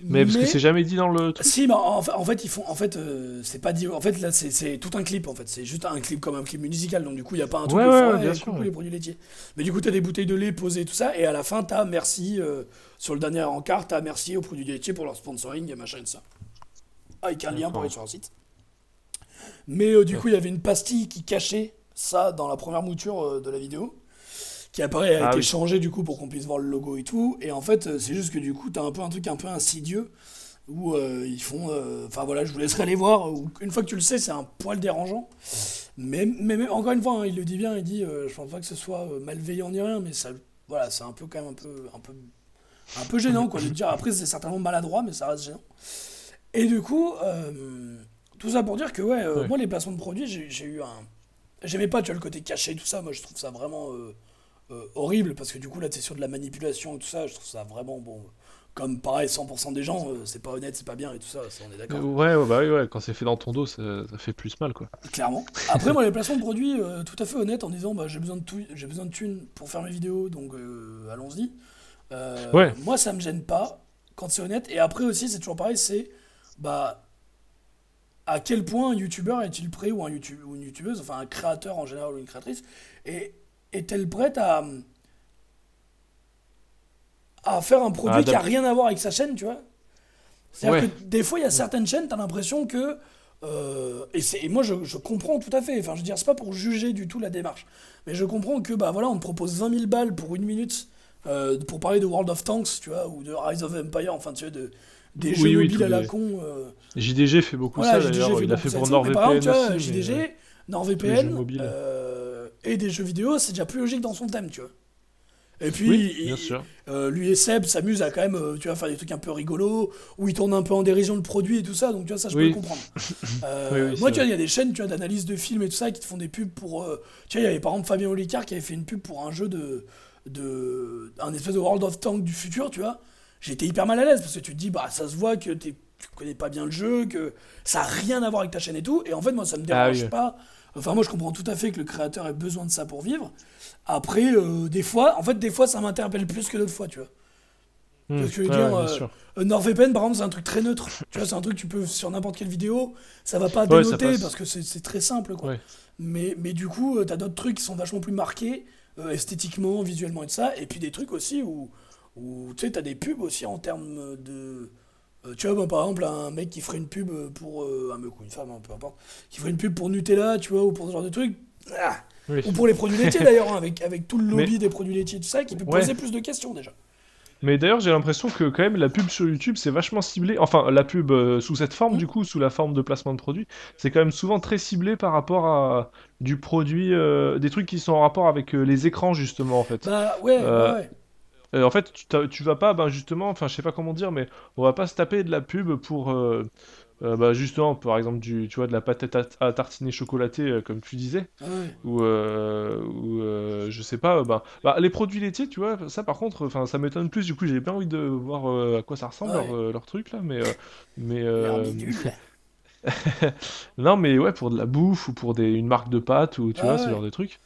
Mais parce que c'est jamais dit dans le truc. Si, mais en, fa- en fait, ils font. En fait, euh, c'est pas dit. En fait, là, c'est- tout un clip. En fait, c'est juste un clip comme un clip musical. Donc, du coup, il y a pas un truc Ouais, de ouais, bien sûr, les produits laitiers. Mais du coup, t'as des bouteilles de lait posées, tout ça. Et à la fin, t'as merci. euh, sur le dernier encart, t'as merci aux produits laitiers pour leur sponsoring et machin et ça. Avec un lien pour aller sur un site. Mais euh, du coup, il y avait une pastille qui cachait ça dans la première mouture euh, de la vidéo. Qui apparaît a Ah été oui. changé du coup pour qu'on puisse voir le logo et tout. Et en fait, euh, c'est juste que du coup, t'as un peu un truc un peu insidieux où euh, ils font. euh, Enfin voilà, je vous laisserai aller voir. une fois que tu le sais, c'est un poil dérangeant. Mais, mais, mais encore une fois, hein, il le dit bien. Il dit, euh, je pense pas que ce soit malveillant ni rien, mais ça, voilà, c'est un peu quand même un peu, un peu, un peu gênant quoi de le dire. Après, c'est certainement maladroit, mais ça reste gênant. Et du coup, tout ça pour dire que ouais, moi les placements de produits, j'ai eu un, j'aimais pas, tu vois, le côté caché, tout ça. Moi, je trouve ça vraiment euh, euh, horrible parce que du coup là, t'es sur de la manipulation et tout ça. Je trouve ça vraiment bon. Comme pareil, 100% des gens, euh, c'est pas honnête, c'est pas bien et tout ça, ça on est d'accord. Ouais, ouais, bah oui, ouais, quand c'est fait dans ton dos, ça, ça fait plus mal, quoi. Clairement. Après, moi, les placements de produits, tout à fait honnête, en disant bah, j'ai besoin de tout, j'ai besoin de thunes pour faire mes vidéos, donc allons-y. Euh, Ouais. Moi, ça me gêne pas quand c'est honnête. Et après aussi, c'est toujours pareil, c'est bah à quel point un youtubeur est-il prêt ou un YouTube ou une youtubeuse, enfin un créateur en général ou une créatrice, et est-elle prête à à faire un produit qui a rien à voir avec sa chaîne, tu vois? C'est-à-dire Ouais. que des fois, il y a certaines chaînes, t'as l'impression que. euh, et, c'est- et moi, je, je comprends tout à fait. Enfin, je veux dire, c'est pas pour juger du tout la démarche. Mais je comprends que, bah voilà, on te propose 20 000 balles pour une minute euh, pour parler de World of Tanks, tu vois, ou de Rise of Empire, enfin, tu vois, de, des Oui, jeux oui, mobiles à la les- con. euh, JDG fait beaucoup voilà, ça, d'ailleurs. Il a fait pour par exemple, NordVPN tu vois, aussi. mais- JDG, NordVPN, euh, et des jeux vidéo, c'est déjà plus logique dans son thème, tu vois. Et puis, Oui, il- bien sûr. euh, lui et Seb s'amusent à quand même, euh, tu vois, faire des trucs un peu rigolos, où ils tournent un peu en dérision le produit et tout ça, donc tu vois, ça je Oui. peux le comprendre. Euh, Oui, oui, moi, tu vois, il y a des chaînes, tu vois, d'analyse de films et tout ça qui te font des pubs pour. euh, tu vois, il y avait par exemple Fabien Olicard qui avait fait une pub pour un jeu de. de un espèce de World of Tanks du futur, tu vois. J'étais hyper mal à l'aise parce que tu te dis, bah, ça se voit que t'es- tu connais pas bien le jeu, que ça a rien à voir avec ta chaîne et tout, et en fait, moi, ça me Ah dérange oui. pas. Enfin, moi, je comprends tout à fait que le créateur ait besoin de ça pour vivre. Après, euh, des fois, en fait, des fois, ça m'interpelle plus que d'autres fois, tu vois. Ce que je veux ouais, dire, euh. Euh, NordVPN, par exemple, c'est un truc très neutre. tu vois, c'est un truc que tu peux sur n'importe quelle vidéo, ça va pas Ouais, dénoter parce que c'est c'est très simple, quoi. Ouais. Mais, mais du coup, euh, t'as d'autres trucs qui sont vachement plus marqués, euh, esthétiquement, visuellement et tout ça, et puis des trucs aussi où, Ou tu sais, t'as des pubs aussi en termes de. euh, tu vois, moi, par exemple, un mec qui ferait une pub pour. euh, un mec ou une femme, hein, peu importe. Qui ferait une pub pour Nutella, tu vois, ou pour ce genre de truc. Ah Oui. ou pour les produits laitiers d'ailleurs, hein, avec, avec tout le lobby Mais- des produits laitiers, tout ça, qui peut Ouais. poser plus de questions déjà. Mais d'ailleurs, j'ai l'impression que quand même la pub sur YouTube, c'est vachement ciblé. Enfin, la pub euh, sous cette forme, Mm. du coup, sous la forme de placement de produit, c'est quand même souvent très ciblé par rapport à du produit, euh, des trucs qui sont en rapport avec euh, les écrans justement en fait. Bah ouais, ouais, ouais. Euh, en fait, tu, vas pas, ben justement, enfin, je sais pas comment dire, mais on va pas se taper de la pub pour, euh, euh, bah, justement, par exemple, du, tu vois, de la pâte à, à tartiner chocolatée, comme tu disais, ouais. ou, ou je sais pas, ben, bah, les produits laitiers, tu vois, ça par contre, enfin, ça m'étonne plus. Du coup, j'ai bien envie de voir à quoi ça ressemble Ouais. leur, leur truc là, mais, mais non, mais ouais, pour de la bouffe ou pour des, une marque de pâtes ou tu Ah vois, ce genre de trucs,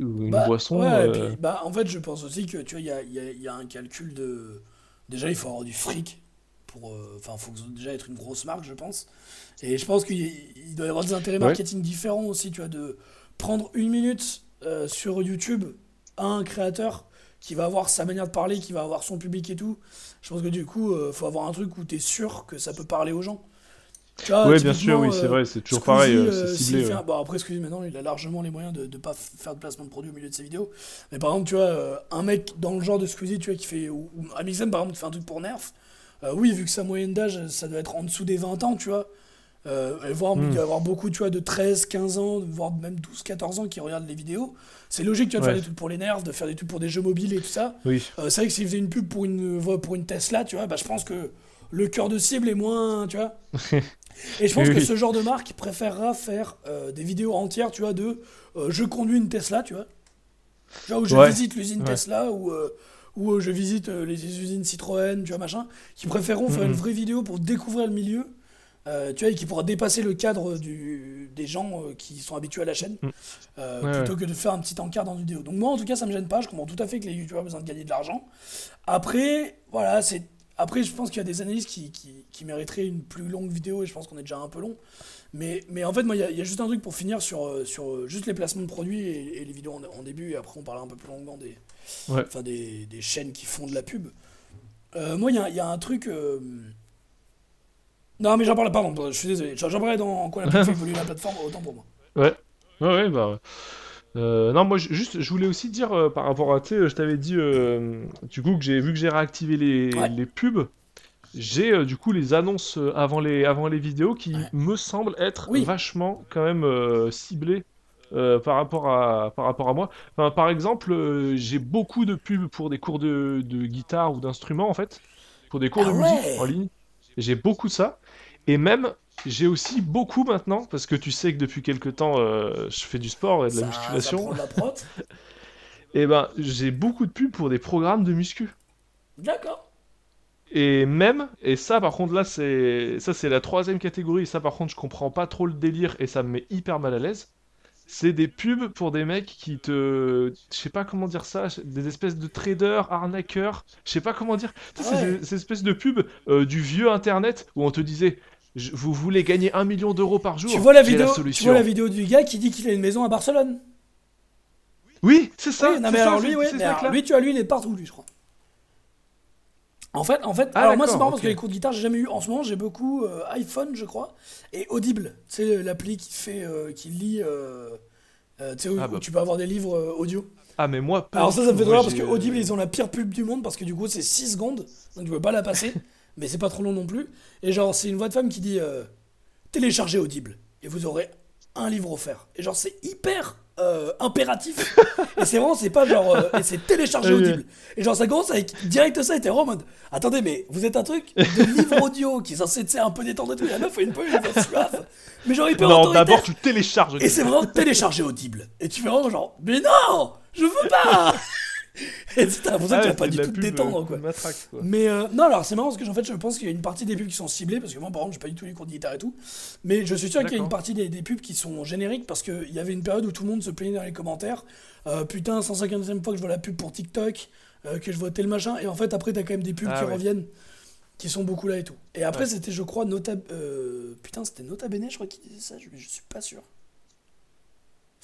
ou une Bah, boisson. ouais, et euh, puis, bah, en fait, je pense aussi que tu vois, il y a, il y a- il y a un calcul de. Déjà, il faut avoir du fric. pour euh, Enfin, il faut déjà être une grosse marque, je pense. Et je pense qu'il doit y avoir des intérêts Ouais. marketing différents aussi, tu vois, de prendre une minute euh, sur YouTube à un créateur qui va avoir sa manière de parler, qui va avoir son public et tout. Je pense que du coup, il faut avoir un truc où tu es sûr que ça peut parler aux gens. Vois, Ouais, bien sûr, oui, c'est euh, vrai, c'est toujours Squeezie, pareil, euh, euh, ciblé. fait ouais. un- Bon, après, Squeezie, maintenant, il a largement les moyens de ne pas faire de placement de produit au milieu de ses vidéos. Mais par exemple, tu vois, un mec dans le genre de Squeezie, tu vois, qui fait. Ou, ou Amixem, par exemple, qui fait un truc pour Nerf. euh, oui, vu que sa moyenne d'âge, ça doit être en dessous des 20 ans, tu vois. Euh, et voir, Hmm. il doit y avoir beaucoup, tu vois, de 13, 15 ans, voire même 12, 14 ans qui regardent les vidéos. C'est logique, tu vois, de Ouais. faire des trucs pour les nerfs, de faire des trucs pour des jeux mobiles et tout ça. Oui. C'est vrai que s'il faisait une pub pour une, pour une Tesla, tu vois, bah, je pense que le cœur de cible est moins, tu vois. Et je pense Oui, que ce genre de marque préférera faire euh, des vidéos entières, tu vois, de euh, je conduis une Tesla, tu vois. Genre où je Ouais. visite l'usine Ouais. Tesla ou euh, où euh, je visite les usines Citroën, tu vois, machin, qui préféreront faire une vraie vidéo pour découvrir le milieu, tu vois, et qui pourra dépasser le cadre du, des gens qui sont habitués à la chaîne, Ouais, plutôt que de faire un petit encart dans une vidéo. Donc moi, en tout cas, ça me gêne pas, je comprends tout à fait que les youtubeurs ont besoin de gagner de l'argent. Après, voilà, c'est... Après, je pense qu'il y a des analyses qui, qui, qui mériteraient une plus longue vidéo, et je pense qu'on est déjà un peu long. Mais, mais en fait, moi, il y, a- il y a juste un truc pour finir sur, euh, sur euh, juste les placements de produits et, et les vidéos en, en début, et après on parlera un peu plus longuement des, Ouais. enfin, des, des chaînes qui font de la pub. Euh, moi, il y a, il y a un truc... euh, Non, mais j'en parle, pardon, je suis désolé. J'en parlerai dans en quoi la fait évoluer la plateforme, autant pour moi. Ouais, ouais, bah. Euh, non, moi, juste, je voulais aussi dire euh, par rapport à, tu sais, je t'avais dit, euh, du coup, que j'ai vu que j'ai réactivé les, Ouais. les pubs, j'ai euh, du coup les annonces euh, avant les, avant les vidéos qui Ouais. me semblent être Oui. vachement quand même euh, ciblées euh, par, rapport à, par rapport à moi. Enfin, par exemple, euh, j'ai beaucoup de pubs pour des cours de, de guitare ou d'instruments en fait, pour des cours Ah de ouais. musique en ligne. J'ai beaucoup de ça. Et même, j'ai aussi beaucoup maintenant, parce que tu sais que depuis quelques temps, euh, je fais du sport et de la musculation. Ça prend la prot. Et ben, j'ai beaucoup de pubs pour des programmes de muscu. D'accord. Et même, et ça par contre là c'est ça c'est la troisième catégorie, ça par contre je comprends pas trop le délire et ça me met hyper mal à l'aise. C'est des pubs pour des mecs qui te... Je sais pas comment dire ça, des espèces de traders, arnaqueurs, je sais pas comment dire. Tu sais, Ouais. C'est ces espèces de pubs euh, du vieux internet où on te disait je- vous voulez gagner un million d'euros par jour Tu vois, la vidéo, tu vois la vidéo du gars qui dit qu'il a une maison à Barcelone Oui, c'est ça. Oui, non, mais ça, alors lui, ouais, mais alors tu vois, lui, il est partout, lui, je crois. En fait, en fait Ah, alors moi, c'est marrant parce que les cours de guitare, j'ai jamais eu. En ce moment, j'ai beaucoup euh, iPhone, je crois, et Audible. C'est l'appli qui fait, euh, qui lit, euh, tu sais, Ah, bah. tu peux avoir des livres audio. Ah mais moi pas Alors ça, ça me fait drôle parce que Audible, ils ont la pire pub du monde parce que du coup, c'est 6 secondes, donc tu peux pas la passer, mais c'est pas trop long non plus. Et genre, c'est une voix de femme qui dit euh, téléchargez Audible et vous aurez un livre offert. Et genre, c'est hyper euh, impératif. et c'est vraiment, c'est pas genre, euh, et c'est télécharger oui. Audible. Et genre, ça commence avec direct ça, et t'es vraiment en mode attendez, mais vous êtes un truc de livre audio qui est censé, un peu détendre et tout. La meuf fait une peu une suave, mais genre hyper Non, d'abord tu télécharges. Et c'est vraiment télécharger Audible. Et tu fais vraiment genre, mais non, je veux pas Et t'as l'impression Ah que tu ouais, vas pas c'est du tout te détendre, euh, quoi. matraque, quoi. Mais euh, non, alors c'est marrant parce que en fait, je pense qu'il y a une partie des pubs qui sont ciblées, parce que moi, par exemple, j'ai pas du tout les cours de guitare et tout. Mais je suis sûr qu'il y a une partie des, des pubs qui sont génériques parce qu'il y avait une période où tout le monde se plaignait dans les commentaires. Euh, putain, 150e fois que je vois la pub pour TikTok, euh, que je vois tel machin. Et en fait, après, t'as quand même des pubs Ah qui ouais. reviennent, qui sont beaucoup là et tout. Et après, Ouais. c'était, je crois, Nota. euh, putain, c'était Nota Bene, je crois qu'il disait ça, je, je suis pas sûr.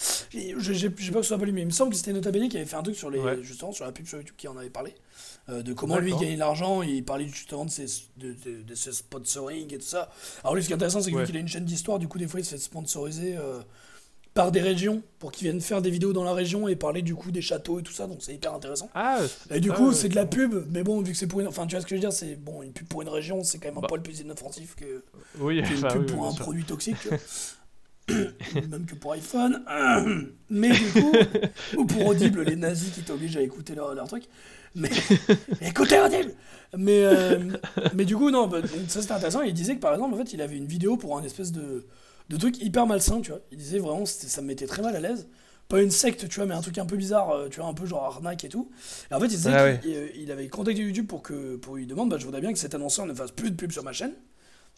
Sais pas que ce soit pas lui, mais il me semble que c'était Nota Bene qui avait fait un truc sur les, Ouais. justement sur la pub sur YouTube qui en avait parlé. euh, de comment lui de l'argent, il parlait justement de ses, de, de, de ses sponsoring et tout ça. Alors lui, ce qui est intéressant, c'est Ouais. qu'il a une chaîne d'histoire, du coup, des fois, il se fait sponsoriser euh, par des régions pour qu'ils viennent faire des vidéos dans la région et parler du coup des châteaux et tout ça, donc c'est hyper intéressant. Ah, Et du ah, coup, c'est de la pub, mais bon, vu que c'est pour une. Enfin, tu vois ce que je veux dire, c'est bon, une pub pour une région, c'est quand même un Bah. poil plus inoffensif que, Oui, que une enfin, pub oui, pour un produit toxique. Même que pour iPhone. Mais du coup, ou pour Audible, les nazis qui t'obligent à écouter leur, leur truc. Mais écoutez Audible mais, euh, mais du coup, non, bah, ça c'était intéressant. Il disait que par exemple, en fait, il avait une vidéo pour un espèce de, de truc hyper malsain, tu vois. Il disait vraiment, ça me mettait très mal à l'aise. Pas une secte, tu vois, mais un truc un peu bizarre, euh, tu vois, un peu genre arnaque et tout. Et en fait, il disait Ah qu'il euh, avait contacté YouTube pour, que, pour lui demander, bah, je voudrais bien que cet annonceur ne fasse plus de pub sur ma chaîne.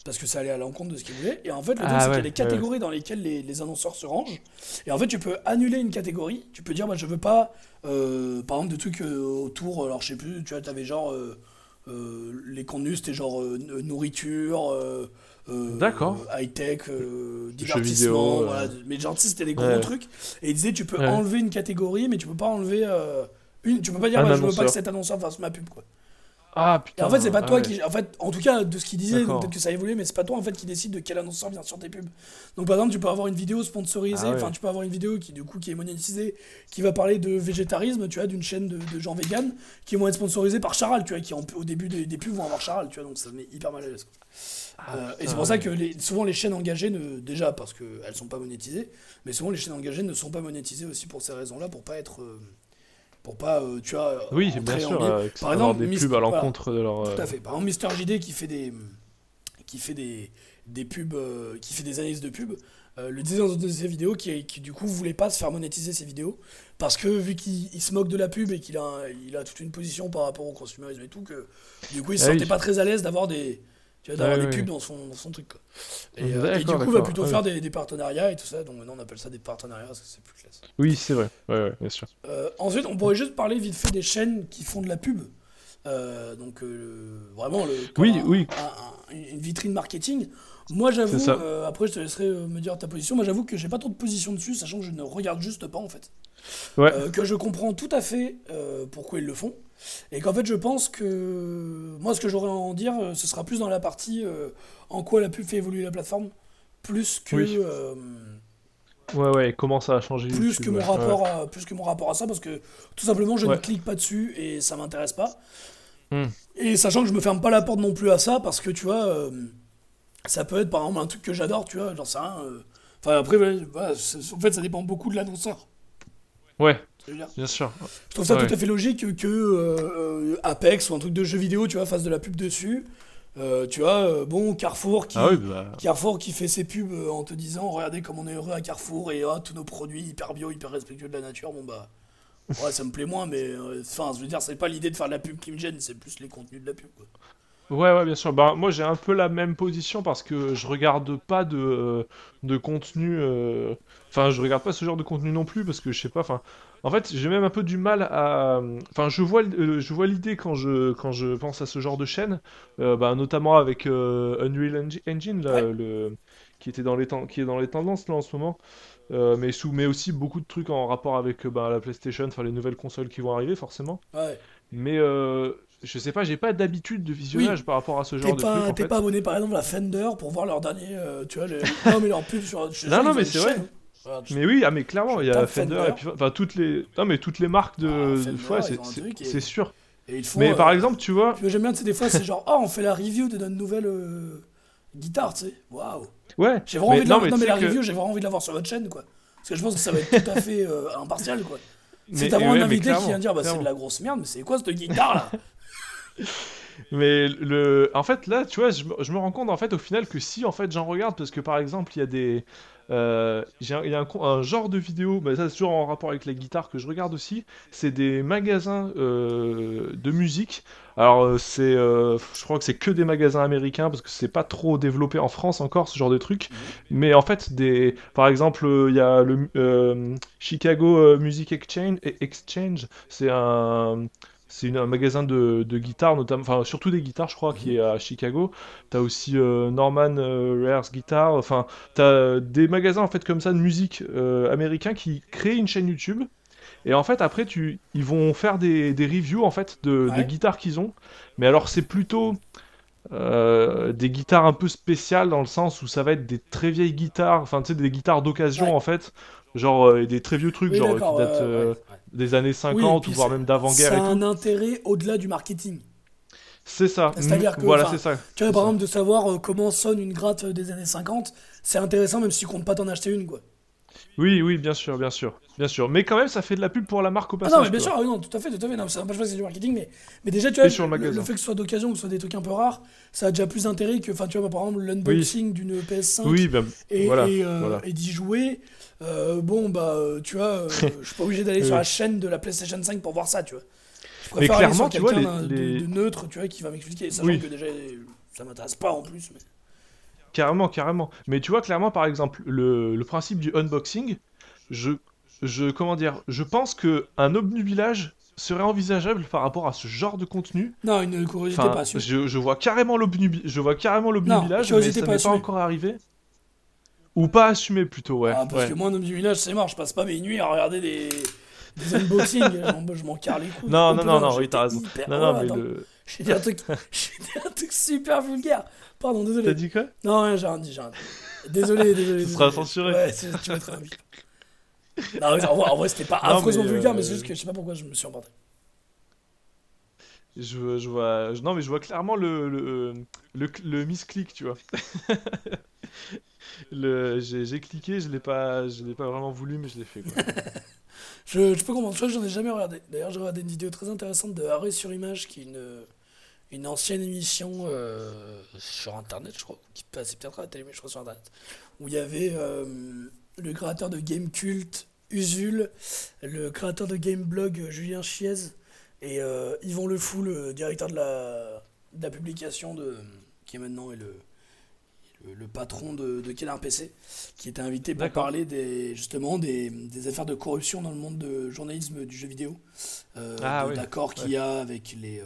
Parce que ça allait à l'encontre de ce qu'il voulait. Et en fait, le truc, Ah c'est ouais, qu'il y a des catégories dans lesquelles les, les annonceurs se rangent. Et en fait, tu peux annuler une catégorie. Tu peux dire, bah, je veux pas, euh, par exemple, de trucs euh, autour. Alors, je sais plus, tu vois, t'avais genre. euh, euh, les contenus, c'était genre euh, nourriture. euh, euh, D'accord. High-tech, euh, divertissement. vidéo, voilà. Mais genre, tu sais, c'était des gros Ouais. trucs. Et il disait, tu peux Ouais. enlever une catégorie, mais tu peux pas enlever. euh, une, tu peux pas dire, Un bah, je veux pas que cet annonceur fasse ma pub, quoi. Ah Et putain. en fait, c'est pas ah toi ouais. qui. En fait, en tout cas, de ce qu'il disait, peut-être que ça a évolué, mais c'est pas toi en fait qui décide de quel annonceur vient sur tes pubs. Donc par exemple, tu peux avoir une vidéo sponsorisée, Ah ouais. enfin, tu peux avoir une vidéo qui du coup qui est monétisée, qui va parler de végétarisme, tu vois, d'une chaîne de, de gens véganes, qui vont être sponsorisés par Charal, tu vois, qui en- au début des, des pubs vont avoir Charal, tu vois, donc ça me met hyper mal à l'aise. Ah, Euh, et c'est pour ça que les- souvent les chaînes engagées, ne, déjà parce qu'elles sont pas monétisées, mais souvent les chaînes engagées ne sont pas monétisées aussi pour ces raisons-là, pour pas être. euh, pour pas, euh, tu vois. Oui, bien en sûr. euh, que Par exemple, des pubs à voilà. l'encontre de leur. euh, Tout à fait. Par exemple, Mister JD qui fait des, qui fait des, des pubs, euh, qui fait des analyses de pubs, euh, le disait dans une de ses vidéos qui, qui du coup voulait pas se faire monétiser ses vidéos parce que vu qu'il il se moque de la pub et qu'il a, il a toute une position par rapport au consumérisme et tout, que du coup il se Ah oui. sentait pas très à l'aise d'avoir des, tu vois, d'avoir Ouais, des pubs dans son, dans son truc. Quoi. Et, euh, et du coup, va d'accord. plutôt Ah faire des, des partenariats et tout ça. Donc maintenant on appelle ça des partenariats parce que c'est plus classe. Oui, c'est vrai. Ouais, ouais, bien sûr. Euh, ensuite, on pourrait juste parler vite fait des chaînes qui font de la pub. Euh, donc, euh, vraiment, le, comme Oui, un- oui. un- un- une vitrine marketing. Moi, j'avoue, euh, après, je te laisserai me dire ta position. Moi, j'avoue que j'ai pas trop de position dessus, sachant que je ne regarde juste pas, en fait. Ouais. Que je comprends tout à fait pourquoi ils le font. Et qu'en fait, je pense que. Moi, ce que j'aurais à en dire, euh, ce sera plus dans la partie euh, en quoi la pub fait évoluer la plateforme, plus que. Oui. euh, Ouais, ouais. Comment ça a changé plus que mon ouais. rapport à plus que mon rapport à ça parce que tout simplement je ne clique pas dessus et ça m'intéresse pas Hmm. et sachant que je me ferme pas la porte non plus à ça parce que tu vois euh, ça peut être par exemple un truc que j'adore tu vois j'en sais rien enfin après voilà, en fait ça dépend beaucoup de l'annonceur Ouais. Bien sûr. Je trouve ça Ouais. tout à fait logique que euh, Apex ou un truc de jeu vidéo tu vois fasse de la pub dessus Euh, tu vois euh, bon Carrefour qui Ah oui, bah. Carrefour qui fait ses pubs en te disant regardez comme on est heureux à Carrefour et ah, tous nos produits hyper bio, hyper respectueux de la nature, bon bah ouais ça me plaît moins mais euh, enfin je veux dire c'est pas l'idée de faire de la pub qui me gêne, c'est plus les contenus de la pub quoi. Ouais, ouais, bien sûr. Bah, moi, j'ai un peu la même position parce que je regarde pas de, de contenu. euh, Enfin, je regarde pas ce genre de contenu non plus parce que je sais pas. Enfin, en fait, j'ai même un peu du mal à. Enfin, je vois, euh, je vois l'idée quand je, quand je pense à ce genre de chaîne, euh, bah, notamment avec euh, Unreal Engi- Engine, là, Ouais. le, qui était dans les ten- qui est dans les tendances là en ce moment. Euh, mais sous, mais aussi beaucoup de trucs en rapport avec bah, la PlayStation, enfin les nouvelles consoles qui vont arriver forcément. Ouais. Mais je sais pas, j'ai pas d'habitude de visionnage par rapport à ce genre T'es de pas, truc t'es pas abonné par exemple à Fender pour voir leur dernier euh, tu vois les... non mais leur pub sur Non, pas, non, mais c'est vrai. chaîne. Mais oui, ah mais clairement, il y a Fender, Fender. et puis enfin toutes les non mais toutes les marques de Ah, ouais, c'est- et- sûr. et ils font, Mais euh, par exemple, tu vois, J'aime bien, tu sais, des fois, c'est genre, oh, on fait la review de notre nouvelle euh, guitare, tu sais. Waouh. ouais. J'ai vraiment Mais envie de la, non, mais non, mais la que- review, j'ai vraiment envie de la voir sur votre chaîne, quoi. Parce que je pense que ça va être tout à fait euh, impartial, quoi. C'est d'avoir ouais, un invité qui vient dire, bah, c'est de la grosse merde, mais c'est quoi cette guitare, là? Mais le, en fait, là, tu vois, je, je me rends compte en fait au final que si en fait j'en regarde parce que par exemple il y a des, euh, j'ai un- il y a un, genre de vidéo, mais ça c'est toujours en rapport avec la guitare que je regarde aussi. C'est des magasins euh, de musique. Alors euh, c'est, euh, je crois que c'est que des magasins américains parce que c'est pas trop développé en France encore ce genre de truc. Mais en fait des, par exemple il y a le Chicago Music Exchange, Exchange, c'est un C'est un magasin de, de guitares, notamment, enfin surtout des guitares, je crois, qui est à Chicago. T'as aussi euh, Norman euh, Rare's Guitar. Enfin, t'as des magasins en fait comme ça de musique euh, américains qui créent une chaîne YouTube. Et en fait, après, tu, ils vont faire des, des reviews en fait de, Ouais. des guitares qu'ils ont. Mais alors, c'est plutôt euh, des guitares un peu spéciales dans le sens où ça va être des très vieilles guitares, enfin tu sais des guitares d'occasion Ouais. en fait, genre euh, des très vieux trucs Oui, genre qui datent euh, ouais, ouais. des années Oui, 50 puis ou voire c'est- même d'avant-guerre Ça et a tout. un intérêt au-delà du marketing. C'est ça. C'est-à-dire que, voilà, enfin, c'est ça. Tu vois, par ça. exemple, de savoir euh, comment sonne une gratte des années 50, c'est intéressant même si tu comptes pas t'en acheter une, quoi. Oui, oui, bien sûr, bien sûr, bien sûr. Mais quand même, ça fait de la pub pour la marque au Ah passage. non, mais bien sûr, ah non, tout à fait, tout à fait. Non, peu que c'est du marketing, mais, mais déjà, tu vois, sur le le, magasin. le fait que ce soit d'occasion, que ce soit des trucs un peu rares, ça a déjà plus d'intérêt que, enfin, tu vois, par exemple, l'unboxing d'une PS5 Oui, ben, et, voilà, et, euh, voilà. et d'y jouer. euh, bon, bah, euh, tu vois, euh, je suis pas obligé d'aller sur la chaîne de la PlayStation 5 pour voir ça, tu vois. Je Mais préfère aller clairement, sur tu vois, les- de- neutre, tu vois, qui va m'expliquer, sachant Oui. que déjà, ça m'intéresse pas en plus. Mais... Carrément, carrément. Mais tu vois, clairement, par exemple, le, le principe du unboxing, je, je, comment dire, je pense que un obnubilage serait envisageable par rapport à ce genre de contenu. Non, une curiosité Enfin, pas assumée. je, je vois carrément l'obnubi- je vois carrément l'obnubilage, mais ça pas n'est pas encore arrivé. Ou pas assumé plutôt, ouais. Ah, parce ouais. que moi, un village, c'est mort, je passe pas mes nuits à regarder des, des unboxings, je m'en carre les couilles. Non, Oh, non, non, non, oui, t'as raison. Non, non, mais attends, le... J'ai dit un truc, un truc super vulgaire. Pardon, T'as désolé. dit quoi? Non, rien, j'ai rien dit, j'ai rien dit. Désolé, désolé. Ce sera censuré. Ouais, c'est- tu mettras un bip. Non, en vrai, c'était pas Non, affreusement mais, vulgaire, mais euh, c'est juste que je sais pas pourquoi je me suis emporté. Je, je vois... je- Non, mais je vois clairement le, le, le, le misclick, tu vois. J'ai cliqué, je l'ai pas... je l'ai pas vraiment voulu, mais je l'ai fait, quoi. Je, je peux comprendre, ça, j'en ai jamais regardé. D'ailleurs, j'ai regardé une vidéo très intéressante de Arrêt sur Image, qui est une, une ancienne émission euh, sur Internet, je crois, qui passait peut-être à la télé, mais je crois sur Internet, où il y avait euh, le créateur de Game Cult, Usul, le créateur de Game Blog, euh, Julien Chiez, et euh, Yvon Le Fou, le directeur de la, de la publication, de, qui est maintenant est le, le, le patron de, de Canard PC, qui était invité pour D'accord. parler des, justement des, des affaires de corruption dans le monde de journalisme du jeu vidéo, euh, Ah oui, d'accords qu'il ouais. y a avec les, euh,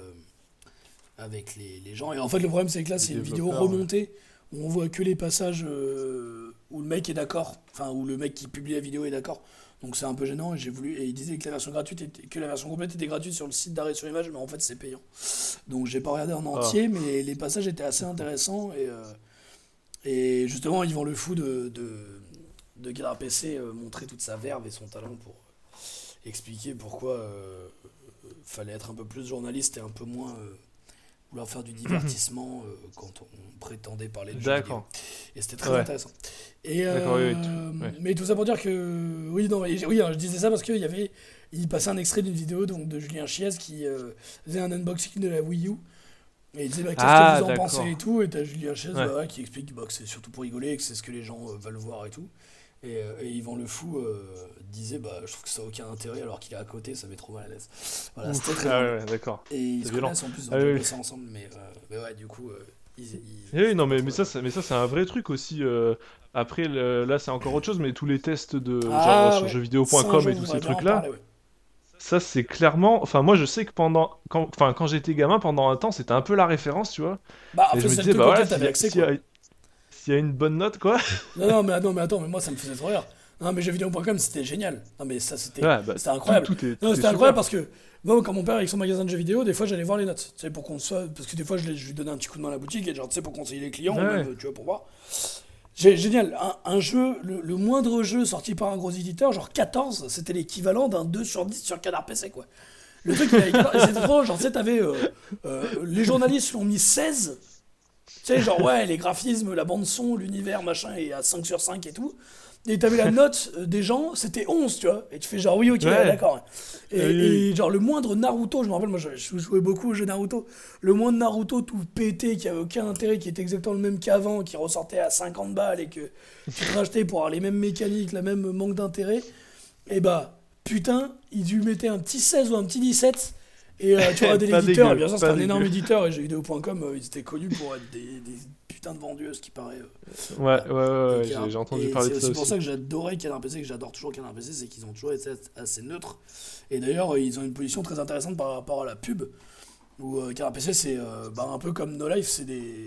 avec les, les gens. Et en fait, le problème, c'est que là, c'est une vidéo ouais. remontée où on voit que les passages euh, où le mec est d'accord, enfin, où le mec qui publie la vidéo est d'accord. Donc c'est un peu gênant et j'ai voulu et il disait que la version gratuite était, que la version complète était gratuite sur le site d'arrêt sur image mais en fait c'est payant. Donc j'ai pas regardé en Ah. entier mais les passages étaient assez intéressants et euh, et justement Yvan Le Fou de de, de PC euh, montrait toute sa verve et son talent pour expliquer pourquoi euh, fallait être un peu plus journaliste et un peu moins vouloir faire du divertissement euh, quand on prétendait parler de. D'accord. Et c'était très Ouais. intéressant. Et, oui, euh, oui, tout- ouais. Mais tout ça pour dire que. Oui, non, mais- oui, hein, je disais ça parce qu'il y avait. Il passait un extrait d'une vidéo donc, de Julien Chiez qui euh, faisait un unboxing de la Wii U. Et il disait bah, qu'est-ce Ah, que vous en pensez et tout. Et t'as Julien Chiez Ouais. bah, qui explique bah, que c'est surtout pour rigoler, que c'est ce que les gens euh, veulent voir et tout. Et, euh, et Yvan Le Fou euh, disait bah, Je trouve que ça n'a aucun intérêt alors qu'il est à côté, ça met trop mal à l'aise. Voilà, c'était très Ah ouais, d'accord. Et ils se violent. connaissent en plus, ils ont Ah oui, ensemble. Mais, euh, mais ouais, du coup, euh, ils. ils- Eh oui, non, mais, mais ça, c'est- mais ça, c'est un vrai truc aussi. euh, Après, le- là, c'est encore autre chose, mais tous les tests de Ah, genre ouais. Jeuxvideo.com et tous ces parler, ouais. ça, c'est clairement. Enfin, moi, je sais que pendant, quand, enfin, quand j'étais gamin, pendant un temps, c'était un peu la référence, tu vois. Bah, et je me disais, bah voilà, s'il y a- une bonne note, quoi. Non, non, mais, attends, mais attends, mais moi ça me faisait trop rire. Non, mais jeuxvideo.com c'était génial. Non, mais ça c'était Ouais, bah, incroyable. Tout, tout est, non, c'était incroyable parce que moi, quand mon père avec son magasin de jeux vidéo, des fois j'allais voir les notes. Tu sais, pour qu'on soit. Parce que des fois je, lui donnais un petit coup de main à la boutique et genre, tu sais, pour conseiller les clients, ou Ouais. même, tu vois, pour voir. Génial, un, un jeu, le, le moindre jeu sorti par un gros éditeur, genre 14, c'était l'équivalent d'un 2 sur 10 sur Canard PC, quoi. Le truc, il avait 14, et c'était trop, genre, tu sais, t'avais. euh, euh, les journalistes lui ont mis 16. Tu sais, genre, ouais, les graphismes, la bande-son, l'univers, machin, est à 5 sur 5 et tout. Et t'avais la note des gens, c'était 11, tu vois. Et tu fais genre, oui, ok, Ouais. d'accord. Et, oui. et genre, le moindre Naruto, je me rappelle, moi, je, je jouais beaucoup au jeu Naruto. Le moindre Naruto tout pété, qui avait aucun intérêt, qui était exactement le même qu'avant, qui ressortait à 50 balles et que tu te rachetais pour avoir les mêmes mécaniques, le même manque d'intérêt. Et bah, putain, ils lui mettaient un petit 16 ou un petit 17. Et euh, tu vois, des éditeurs, bien sûr, c'était un énorme éditeur, et jeuxvideo.com, euh, ils étaient connus pour être des, des putain de vendu, ce qui paraît. euh, Ouais, ouais, ouais, ouais, j'ai entendu parler de C'est ça aussi pour ça que j'adorais Canard PC, que j'adore toujours Canard PC, c'est qu'ils ont toujours été assez neutres. Et d'ailleurs, ils ont une position très intéressante par rapport à la pub, où euh, Canard PC, c'est euh, bah, un peu comme No Life, c'est des.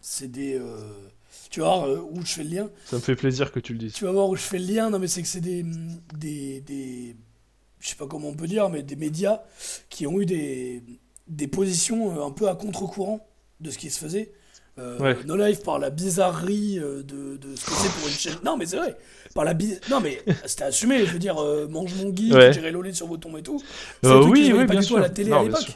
C'est des. euh, tu vas voir où je fais le lien. Ça me fait plaisir que tu le dises. Tu vas voir où je fais le lien. Non, mais c'est que c'est des, des, des. Je sais pas comment on peut dire, mais des médias qui ont eu des, des positions euh, un peu à contre-courant de ce qui se faisait. Euh, Ouais. No Life par la bizarrerie euh, de, de ce que c'est pour une chaîne. Non, mais c'est vrai. Par la biz- Non, mais c'était assumé. Je veux dire, euh, mange mon geek, Ouais. gérer Lolé sur vos tombes et tout. C'est Euh, oui, oui, pas bien du tout à sûr. la télé Non, à l'époque. sûr.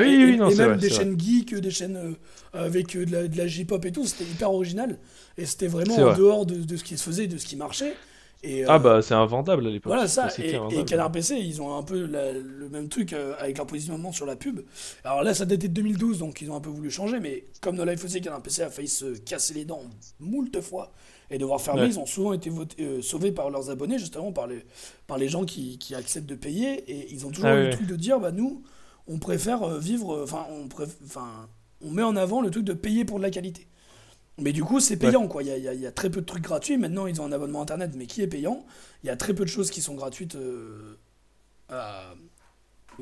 Oui, Et- oui, non, et même vrai, des chaînes geeks, des chaînes avec de la, de la J-pop et tout, c'était hyper original. Et c'était vraiment en vrai. dehors de, de ce qui se faisait, de ce qui marchait. Et, Ah euh, bah c'est invendable à l'époque. voilà ça, C'était et, et Canard PC, ils ont un peu la- le même truc euh, avec leur positionnement sur la pub. Alors là, ça datait de 2012, donc ils ont un peu voulu changer, mais comme No Life aussi, Canard PC a failli se casser les dents moult fois et devoir fermer, Ouais. ils ont souvent été votés- euh, sauvés par leurs abonnés, justement par les, par les gens qui, qui acceptent de payer, et ils ont toujours Ah eu oui, le truc de dire, bah nous, on préfère euh, vivre, euh, enfin, on, préf- on met en avant le truc de payer pour de la qualité. Mais du coup, c'est payant, quoi. Il y a, y y très peu de trucs gratuits. Maintenant, ils ont un abonnement internet, mais qui est payant? Il y a très peu de choses qui sont gratuites euh, à,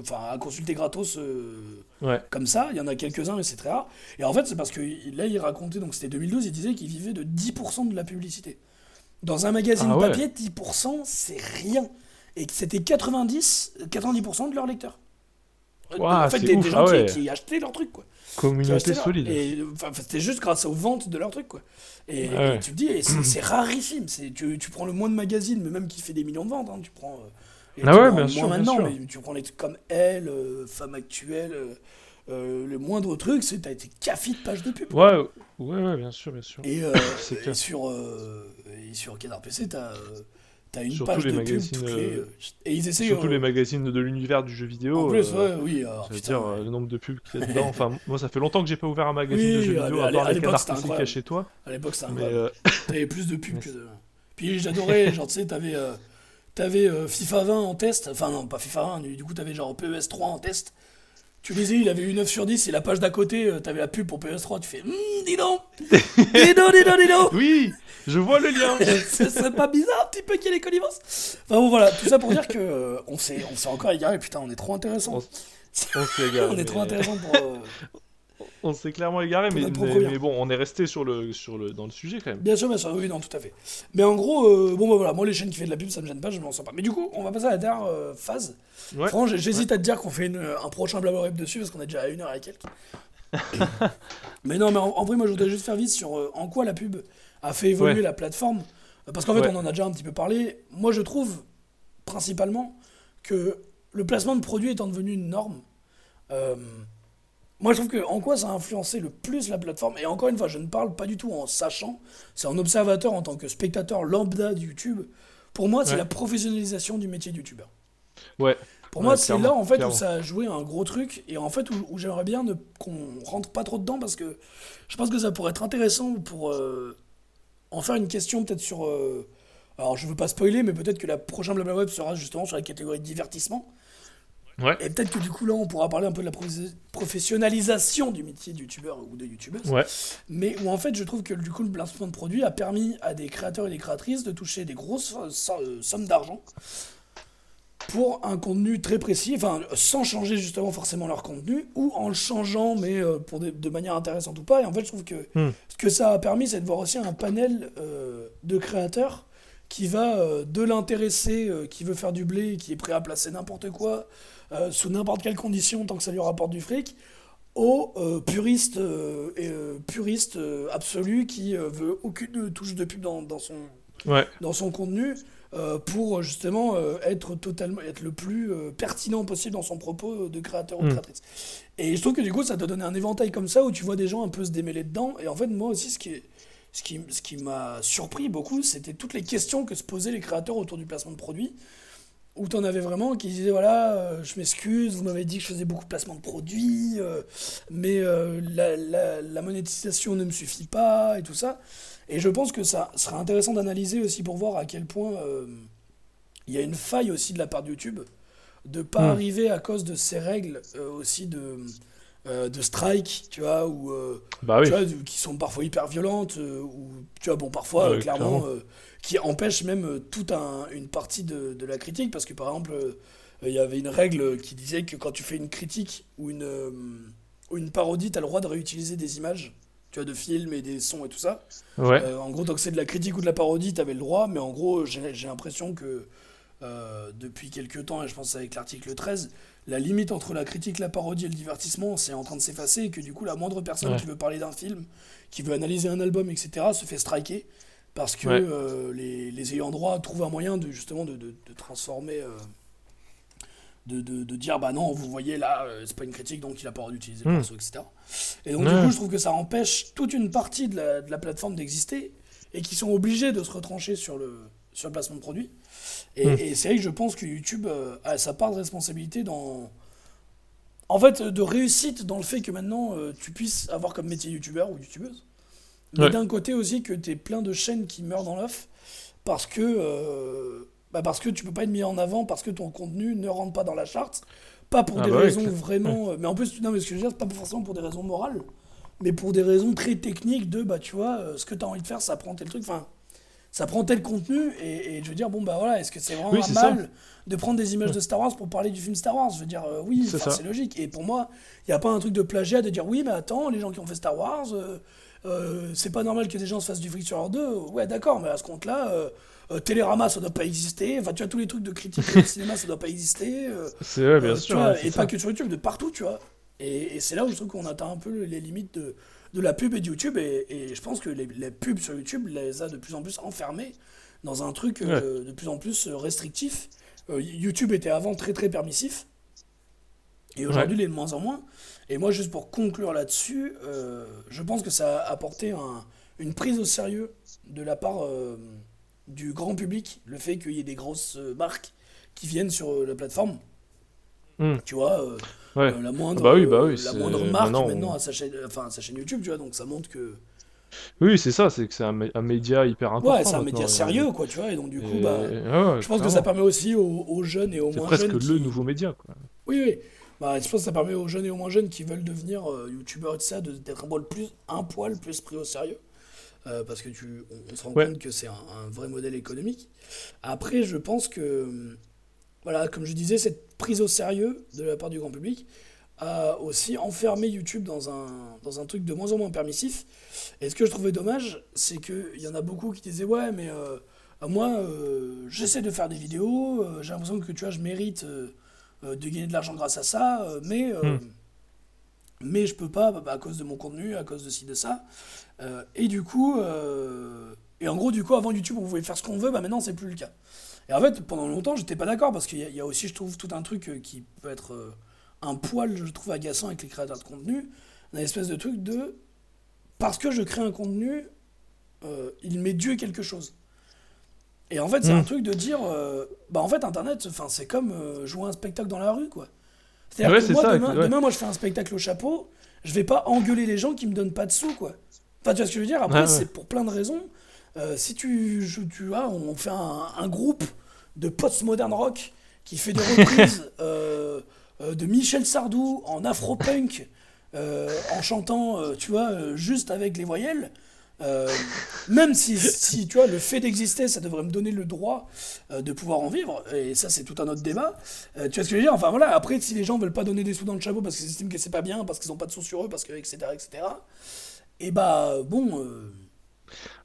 enfin, à consulter gratos euh, Ouais. comme ça. Il y en a quelques-uns, mais c'est très rare. Et en fait, c'est parce que là, il racontait, donc c'était 2012, il disait qu'il vivait de 10% de la publicité. Dans un magazine Ah ouais. papier, 10%, c'est rien. Et que c'était 90, 90% de leurs lecteurs. En fait, des, ouf, des gens ah ouais. qui, qui achetaient leurs trucs, quoi Communauté leur- solide. Et enfin, c'était juste grâce aux ventes de leurs trucs, quoi. Et, Ah ouais. et tu te dis, c'est rarissime. C'est tu, tu prends le moins de magazines, mais même qui fait des millions de ventes. hein, tu prends. euh, Ah ouais, bien bien maintenant, sûr. mais tu prends les trucs comme Elle, euh, Femme Actuelle. euh, euh, le moindre truc, c'est t'as été café de pages de pub. Ouais, ouais, ouais, bien sûr, bien sûr. Et, et sur, et sur Canard PC, t'as t'as une Surtout page les de magazines, les, euh, Et ils essaient. Surtout euh, les magazines de l'univers du jeu vidéo. En plus, euh, oui. alors, putain, dire le nombre de pubs qu'il y a dedans. Enfin, moi, ça fait longtemps que j'ai pas ouvert un magazine Oui, de jeux vidéo à à part les canards qu'il y chez toi. à l'époque, c'était incroyable. euh, T'avais plus de pubs que de. Puis j'adorais, genre, tu sais, t'avais t'avais, FIFA 20 en test. Enfin, non, pas FIFA 20, du du coup, t'avais genre PES 3 en test. Tu lisais, il avait eu 9 sur 10, et la page d'à côté, euh, t'avais la pub pour PES 3. Tu fais, Hum, dis donc Dis donc, dis donc, dis donc oui, je vois le lien. Ce serait pas bizarre un petit peu qu'il y ait les connivences Enfin bon, voilà, tout ça pour dire que euh, on s'est encore égaré. Putain, on est trop intéressant. On On est mais- trop intéressant pour. euh, On s'est clairement égaré, mais, bon, on est resté sur le, sur le, dans le sujet quand même. Bien sûr, bien sûr, oui, non, tout à fait. Mais en gros, euh, bon, bah voilà, moi, les chaînes qui font de la pub, ça me gêne pas, je m'en sens pas. Mais du coup, on va passer à la dernière euh, phase. Ouais. Franchement, j'hésite à te dire qu'on fait une- un prochain blabla web dessus parce qu'on est déjà à une heure et quelques. mais non, mais en, en vrai, moi, je voudrais juste faire vite sur euh, en quoi la pub a fait évoluer Ouais. la plateforme. Euh, Parce qu'en fait, on en a déjà un petit peu parlé. Moi, je trouve, principalement, que le placement de produits étant devenu une norme, euh, moi, je trouve que en quoi ça a influencé le plus la plateforme, et encore une fois, je ne parle pas du tout en sachant, c'est en observateur, en tant que spectateur lambda de YouTube. Pour moi, c'est Ouais. la professionnalisation du métier de YouTubeur. Ouais. Pour Ouais, moi, c'est là en fait clairement. où ça a joué un gros truc et en fait où, où j'aimerais bien qu'on rentre pas trop dedans parce que je pense que ça pourrait être intéressant pour euh, en faire une question peut-être sur. euh, alors je veux pas spoiler, mais peut-être que la prochaine Blabla Web sera justement sur la catégorie divertissement. Ouais. Et peut-être que du coup là on pourra parler un peu de la profes- professionnalisation du métier de youtubeur ou de youtubeuse. Ouais. Mais où en fait je trouve que du coup le placement de produit a permis à des créateurs et des créatrices de toucher des grosses euh, euh, sommes d'argent pour un contenu très précis, enfin sans changer justement forcément leur contenu, ou en le changeant mais euh, pour des- de manière intéressante ou pas. Et en fait je trouve que Hmm. ce que ça a permis c'est de voir aussi un panel euh, de créateurs qui va de l'intéressé euh, qui veut faire du blé, qui est prêt à placer n'importe quoi, euh, sous n'importe quelle condition tant que ça lui rapporte du fric, au euh, puriste, euh, puriste absolu qui veut aucune touche de pub dans, dans son, Ouais. dans son contenu pour justement être totalement être le plus pertinent possible dans son propos de créateur ou de Mm. créatrice. Et je trouve que du coup ça te donne un éventail comme ça où tu vois des gens un peu se démêler dedans et en fait moi aussi ce qui est ce qui, ce qui m'a surpris beaucoup, c'était toutes les questions que se posaient les créateurs autour du placement de produits. Où tu en avais vraiment qui disaient voilà, euh, je m'excuse, vous m'avez dit que je faisais beaucoup de placements de produits, euh, mais euh, la, la- la monétisation ne me suffit pas et tout ça. Et je pense que ça serait intéressant d'analyser aussi pour voir à quel point il y a une faille aussi de la part de YouTube de pas Hmm. arriver à cause de ces règles aussi de euh, de strike, tu vois, ou euh, Bah oui. tu vois, du- qui sont parfois hyper violentes, euh, ou tu vois, bon, parfois, Ouais, clairement, clairement. qui empêchent même toute un- une partie de, de la critique, parce que par exemple, il y avait une règle qui disait que quand tu fais une critique ou une, ou une parodie, tu as le droit de réutiliser des images, tu vois, de films et des sons et tout ça. Ouais. Euh, en gros, tant que c'est de la critique ou de la parodie, tu avais le droit, mais en gros, j'ai j'ai l'impression que euh, depuis quelques temps, et je pense avec l'article 13, la limite entre la critique, la parodie et le divertissement, c'est en train de s'effacer, et que du coup, la moindre personne Ouais. qui veut parler d'un film, qui veut analyser un album, etc., se fait striker, parce que Ouais. euh, les, les ayants droit trouvent un moyen de justement de, de- de transformer. euh, de, dire bah non vous voyez là euh, c'est pas une critique donc il a pas le droit d'utiliser le Hmm. morceau etc et donc du coup je trouve que ça empêche toute une partie de la, plateforme d'exister et qui sont obligés de se retrancher sur le, sur le placement de produits. Et, Mm. et c'est vrai que je pense que YouTube euh, a sa part de responsabilité dans. En fait, de réussite dans le fait que maintenant euh, tu puisses avoir comme métier youtubeur ou youtubeuse. Mais Ouais. d'un côté aussi que tu plein de chaînes qui meurent dans l'œuf parce que. euh, bah parce que tu peux pas être mis en avant, parce que ton contenu ne rentre pas dans la charte. Pas pour Ah des bah raisons vraiment. euh, Mais en plus, non, mais ce que je veux dire, pas forcément pour des raisons morales mais pour des raisons très techniques de bah tu vois ce que tu as envie de faire ça prend tel truc enfin ça prend tel contenu et, et je veux dire bon bah voilà est-ce que c'est vraiment Oui, un mal ça. de prendre des images de Star Wars pour parler du film Star Wars? Je veux dire euh, oui C'est logique et pour moi il y a pas un truc de plagiat de dire oui mais attends les gens qui ont fait Star Wars euh, euh, c'est pas normal que des gens se fassent du fric sur leurs deux ouais d'accord mais à ce compte là Télérama ça doit pas exister enfin tu vois tous les trucs de critique de cinéma ça doit pas exister C'est ouais, bien sûr. vois, ouais, et ça. pas que sur YouTube, de partout, tu vois. Et, et c'est là où je trouve qu'on atteint un peu les limites de, de la pub et de YouTube. Et, et je pense que les, les pubs sur YouTube les a de plus en plus enfermés dans un truc euh, de plus en plus restrictif. Euh, YouTube était avant très très permissif. Et aujourd'hui, il est de moins en moins. Et moi, juste pour conclure là-dessus, euh, je pense que ça a apporté un- une prise au sérieux de la part euh, du grand public, le fait qu'il y ait des grosses euh, marques qui viennent sur euh, la plateforme. Hmm. Tu vois, euh, Ouais. euh, la moindre, Bah oui, bah oui, euh, la c'est- moindre marque maintenant, maintenant, on- à sa chaîne, enfin, à sa chaîne YouTube, tu vois, donc ça montre que Oui, c'est ça, c'est que c'est un, mé- un média hyper important. ouais, c'est un média sérieux, quoi, tu vois, et donc du coup, et- bah, ouais, je pense que ça permet aussi aux, aux jeunes et aux C'est moins presque jeunes. le qui- nouveau média, quoi. Oui, oui. Bah, je pense que ça permet aux jeunes et aux moins jeunes qui veulent devenir euh, youtubeurs et tout ça d'être un poil plus, un poil plus pris au sérieux. Euh, parce que tu, on, on se rend Ouais. compte que c'est un, un vrai modèle économique. Après, je pense que, voilà, comme je disais, cette prise au sérieux de la part du grand public a aussi enfermé YouTube dans un, dans un truc de moins en moins permissif. Et ce que je trouvais dommage, c'est qu'il y en a beaucoup qui disaient Ouais, mais euh, moi, euh, j'essaie de faire des vidéos, euh, j'ai l'impression que tu vois, je mérite de gagner de l'argent grâce à ça, mais, Hmm. mais je peux pas bah, à cause de mon contenu, à cause de ci, de ça. Et du coup, et en gros, du coup, avant YouTube, on pouvait faire ce qu'on veut, bah maintenant, c'est plus le cas. Et en fait, pendant longtemps, j'étais pas d'accord parce qu'il y, a- il y a aussi, je trouve, tout un truc euh, qui peut être euh, un poil, je trouve, agaçant avec les créateurs de contenu. Un espèce de truc de. Parce que je crée un contenu, euh, il m'est dû quelque chose. Et en fait, c'est un truc de dire. euh, bah, en fait, Internet, c'est comme euh, jouer un spectacle dans la rue, quoi. C'est-à-dire Ouais, que moi, ça, demain, ouais. demain, moi, je fais un spectacle au chapeau, je vais pas engueuler les gens qui me donnent pas de sous, quoi. Enfin, tu vois ce que je veux dire? Après, ouais. c'est pour plein de raisons. Euh, si tu, je- tu vois, on fait un, un groupe de post-modern rock qui fait des reprises euh, euh, de Michel Sardou en afro-punk, en chantant, tu vois, juste avec les voyelles. même si, si, tu vois, le fait d'exister, ça devrait me donner le droit de pouvoir en vivre, et ça, c'est tout un autre débat. Tu vois ce que je veux dire? Enfin voilà, après, si les gens veulent pas donner des sous dans le chapeau parce qu'ils estiment que c'est pas bien, parce qu'ils ont pas de sous sur eux, parce que, etc., etc., et bah, bon.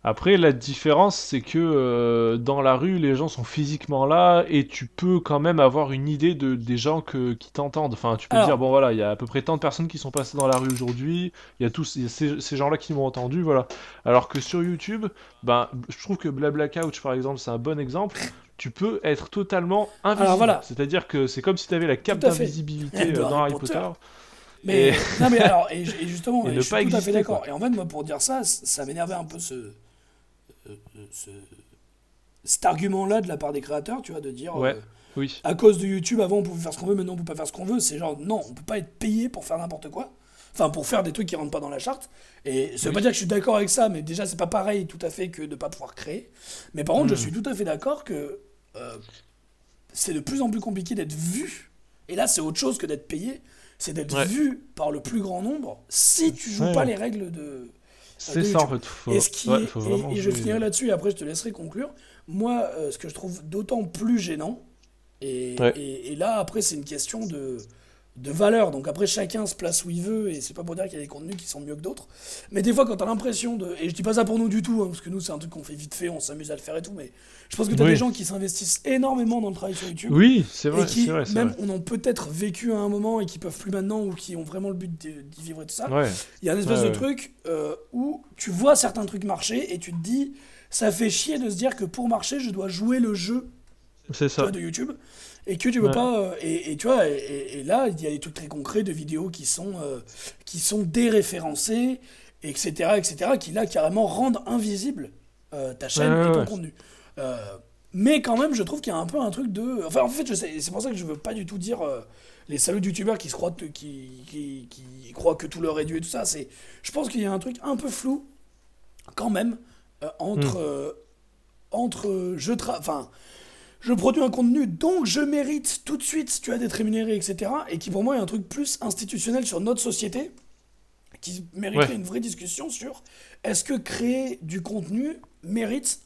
Après, la différence, c'est que euh, dans la rue, les gens sont physiquement là et tu peux quand même avoir une idée de, des gens que, qui t'entendent. Enfin, tu peux Alors- dire, bon voilà, il y a à peu près tant de personnes qui sont passées dans la rue aujourd'hui, il y a tous il y a ces, ces gens-là qui m'ont entendu, voilà. Alors que sur YouTube, ben, je trouve que Blabla Couch, par exemple, c'est un bon exemple. Tu peux être totalement invisible. Voilà. C'est-à-dire que c'est comme si tu avais la cape d'invisibilité De euh, dans Harry Harry Potter. Potter. Mais, Et- non, mais alors, et, et justement, Et ne je suis pas tout à fait d'accord. Et en fait, moi, pour dire ça, ça m'énervait un peu ce, euh, ce- cet argument-là de la part des créateurs, tu vois, de dire, Ouais. euh, Oui. à cause de YouTube, avant, on pouvait faire ce qu'on veut, maintenant, on peut pas faire ce qu'on veut. C'est genre, non, on peut pas être payé pour faire n'importe quoi. Enfin, pour faire des trucs qui rentrent pas dans la charte. Et ça veut Oui. pas dire que je suis d'accord avec ça, mais déjà, c'est pas pareil tout à fait que de pas pouvoir créer. Mais par contre, je Hmm. suis tout à fait d'accord que euh, c'est de plus en plus compliqué d'être vu. Et là, c'est autre chose que d'être payé. C'est d'être Ouais. vu par le plus grand nombre si tu joues Ouais. pas les règles de. C'est ça en fait. Faut, Et, ce qui ouais, est- faut et- vraiment et je finirai là-dessus et après je te laisserai conclure. Moi, euh, ce que je trouve d'autant plus gênant, et, Ouais. et- et là après c'est une question de, de valeur. Donc après chacun se place où il veut et c'est pas pour dire qu'il y a des contenus qui sont mieux que d'autres. Mais des fois quand t'as l'impression de... Et je dis pas ça pour nous du tout, hein, parce que nous c'est un truc qu'on fait vite fait, on s'amuse à le faire et tout, mais je pense que t'as Oui. des gens qui s'investissent énormément dans le travail sur YouTube. Oui, c'est vrai, et qui vrai, même vrai. on ont peut-être vécu à un moment et qui peuvent plus maintenant ou qui ont vraiment le but d'y vivre et tout ça. Ouais, Il y a une espèce Ouais, de ouais. truc euh, où tu vois certains trucs marcher et tu te dis, ça fait chier de se dire que pour marcher, je dois jouer le jeu vois, ça. de YouTube et que tu veux Ouais. pas. euh, et, et tu vois, et, là, il y a des trucs très concrets de vidéos qui sont, euh, qui sont déréférencées, etc., etc., qui là carrément rendent invisible euh, ta chaîne Ouais, et ton ouais. contenu. Euh, mais quand même, je trouve qu'il y a un peu un truc de. Enfin, en fait, je sais, c'est pour ça que je veux pas du tout dire les salauds de youtubeurs qui se croient, qui, qui, qui croient que tout leur est dû et tout ça. C'est, je pense qu'il y a un truc un peu flou, quand même, entre, Hmm. entre je tra- enfin, je produis un contenu, donc je mérite tout de suite, tu as d'être rémunéré, etc. Et qui pour moi est un truc plus institutionnel sur notre société, qui mériterait Ouais. une vraie discussion sur est-ce que créer du contenu mérite